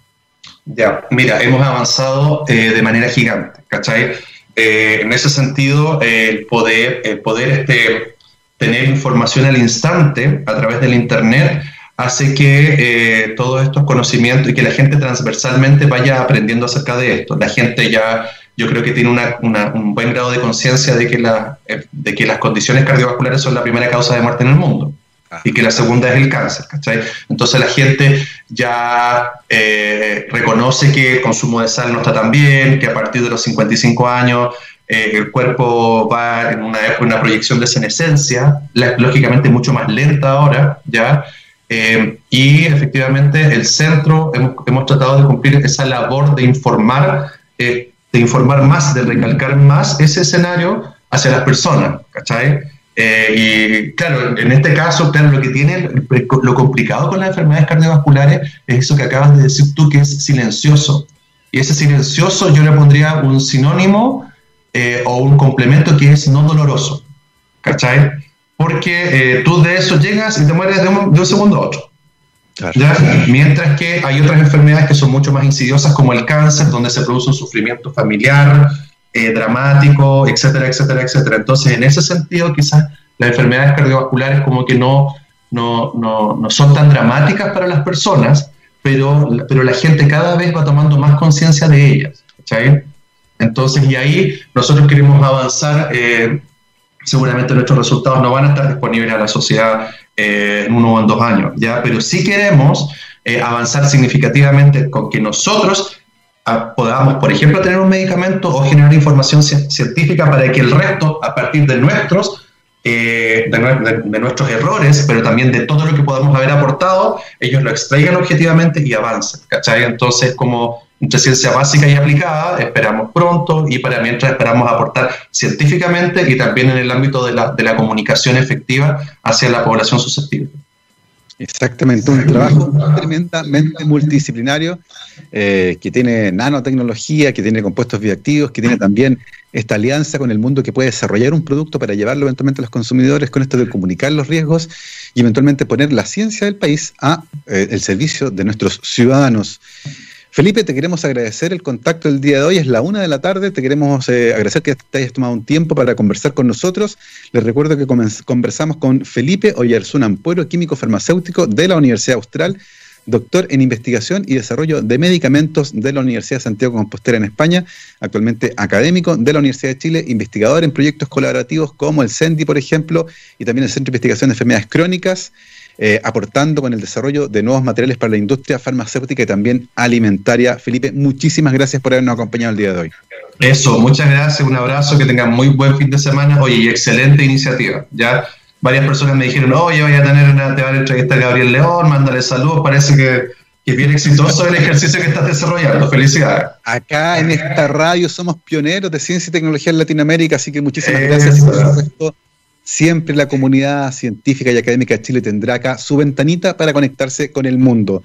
Ya, mira, hemos avanzado de manera gigante, ¿cachai? en ese sentido, el poder, el poder este, tener información al instante a través del Internet hace que eh, todos estos conocimientos y que la gente transversalmente vaya aprendiendo acerca de esto. La gente ya, yo creo que tiene un buen grado de conciencia de, que eh, de que las condiciones cardiovasculares son la primera causa de muerte en el mundo ah. y que la segunda es el cáncer. Entonces la gente ya eh, reconoce que el consumo de sal no está tan bien, que a partir de los 55 años eh, el cuerpo va en una, una proyección de senescencia, lógicamente mucho más lenta ahora, ¿ya? Eh, y efectivamente el centro hemos, hemos, tratado de cumplir esa labor de informar, eh, de informar más, de recalcar más ese escenario hacia las personas, ¿cachai? y claro, en este caso, claro, lo que tiene, lo complicado con las enfermedades cardiovasculares es eso que acabas de decir tú, que es silencioso. Y ese silencioso yo le pondría un sinónimo o un complemento que es no doloroso. ¿Cachai? Porque tú de eso llegas y te mueres de un, de un segundo a otro. Mientras que hay otras enfermedades que son mucho más insidiosas, como el cáncer, donde se produce un sufrimiento familiar, eh, dramático, etcétera, etcétera, etcétera. Entonces, en ese sentido, quizás las enfermedades cardiovasculares como que no, no, no, no son tan dramáticas para las personas, pero, pero la gente cada vez va tomando más conciencia de ellas. Entonces, y ahí nosotros queremos avanzar. Eh, seguramente nuestros resultados no van a estar disponibles a la sociedad eh, en uno o en dos años, ¿ya? Pero sí queremos eh, avanzar significativamente con que nosotros ah, podamos, por ejemplo, tener un medicamento o generar información científica para que el resto, a partir de nuestros, eh, de, nuestros errores, pero también de todo lo que podamos haber aportado, ellos lo extraigan objetivamente y avancen, ¿cachai? Entonces, como entre ciencia básica y aplicada, esperamos pronto y para mientras esperamos aportar científicamente y también en el ámbito de la, comunicación efectiva hacia la población susceptible. Exactamente, un trabajo tremendamente multidisciplinario eh, que tiene nanotecnología, que tiene compuestos bioactivos, que tiene también esta alianza con el mundo que puede desarrollar un producto para llevarlo eventualmente a los consumidores con esto de comunicar los riesgos y eventualmente poner la ciencia del país a eh, el servicio de nuestros ciudadanos. Felipe, te queremos agradecer el contacto del día de hoy. Es la una de la tarde. Te queremos eh, agradecer que te hayas tomado un tiempo para conversar con nosotros. Les recuerdo que conversamos con Felipe Oyarzún Ampuero, químico farmacéutico de la Universidad Austral, doctor en investigación y desarrollo de medicamentos de la Universidad de Santiago Compostela en España, actualmente académico de la Universidad de Chile, investigador en proyectos colaborativos como el CENDI, por ejemplo, y también el Centro de Investigación de Enfermedades Crónicas. Eh, aportando con el desarrollo de nuevos materiales para la industria farmacéutica y también alimentaria. Felipe, muchísimas gracias por habernos acompañado el día de hoy. Eso, muchas gracias, un abrazo, que tengan muy buen fin de semana. Oye, y excelente iniciativa. Ya varias personas me dijeron, oye, voy a tener una, te va a entrevistar Gabriel León, mándale saludos, parece que, es bien exitoso el ejercicio que estás desarrollando. Felicidades. Acá en esta radio somos pioneros de ciencia y tecnología en Latinoamérica, así que muchísimas gracias. por supuesto, siempre la comunidad científica y académica de Chile tendrá acá su ventanita para conectarse con el mundo.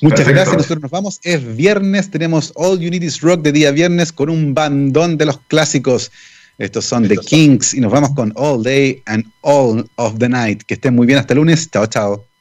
Muchas gracias, nosotros nos vamos. Es viernes, tenemos All Unities Rock de día viernes con un bandón de los clásicos. Estos son The Kings y nos vamos con All Day and All of the Night. Que estén muy bien hasta el lunes. Chao, chao.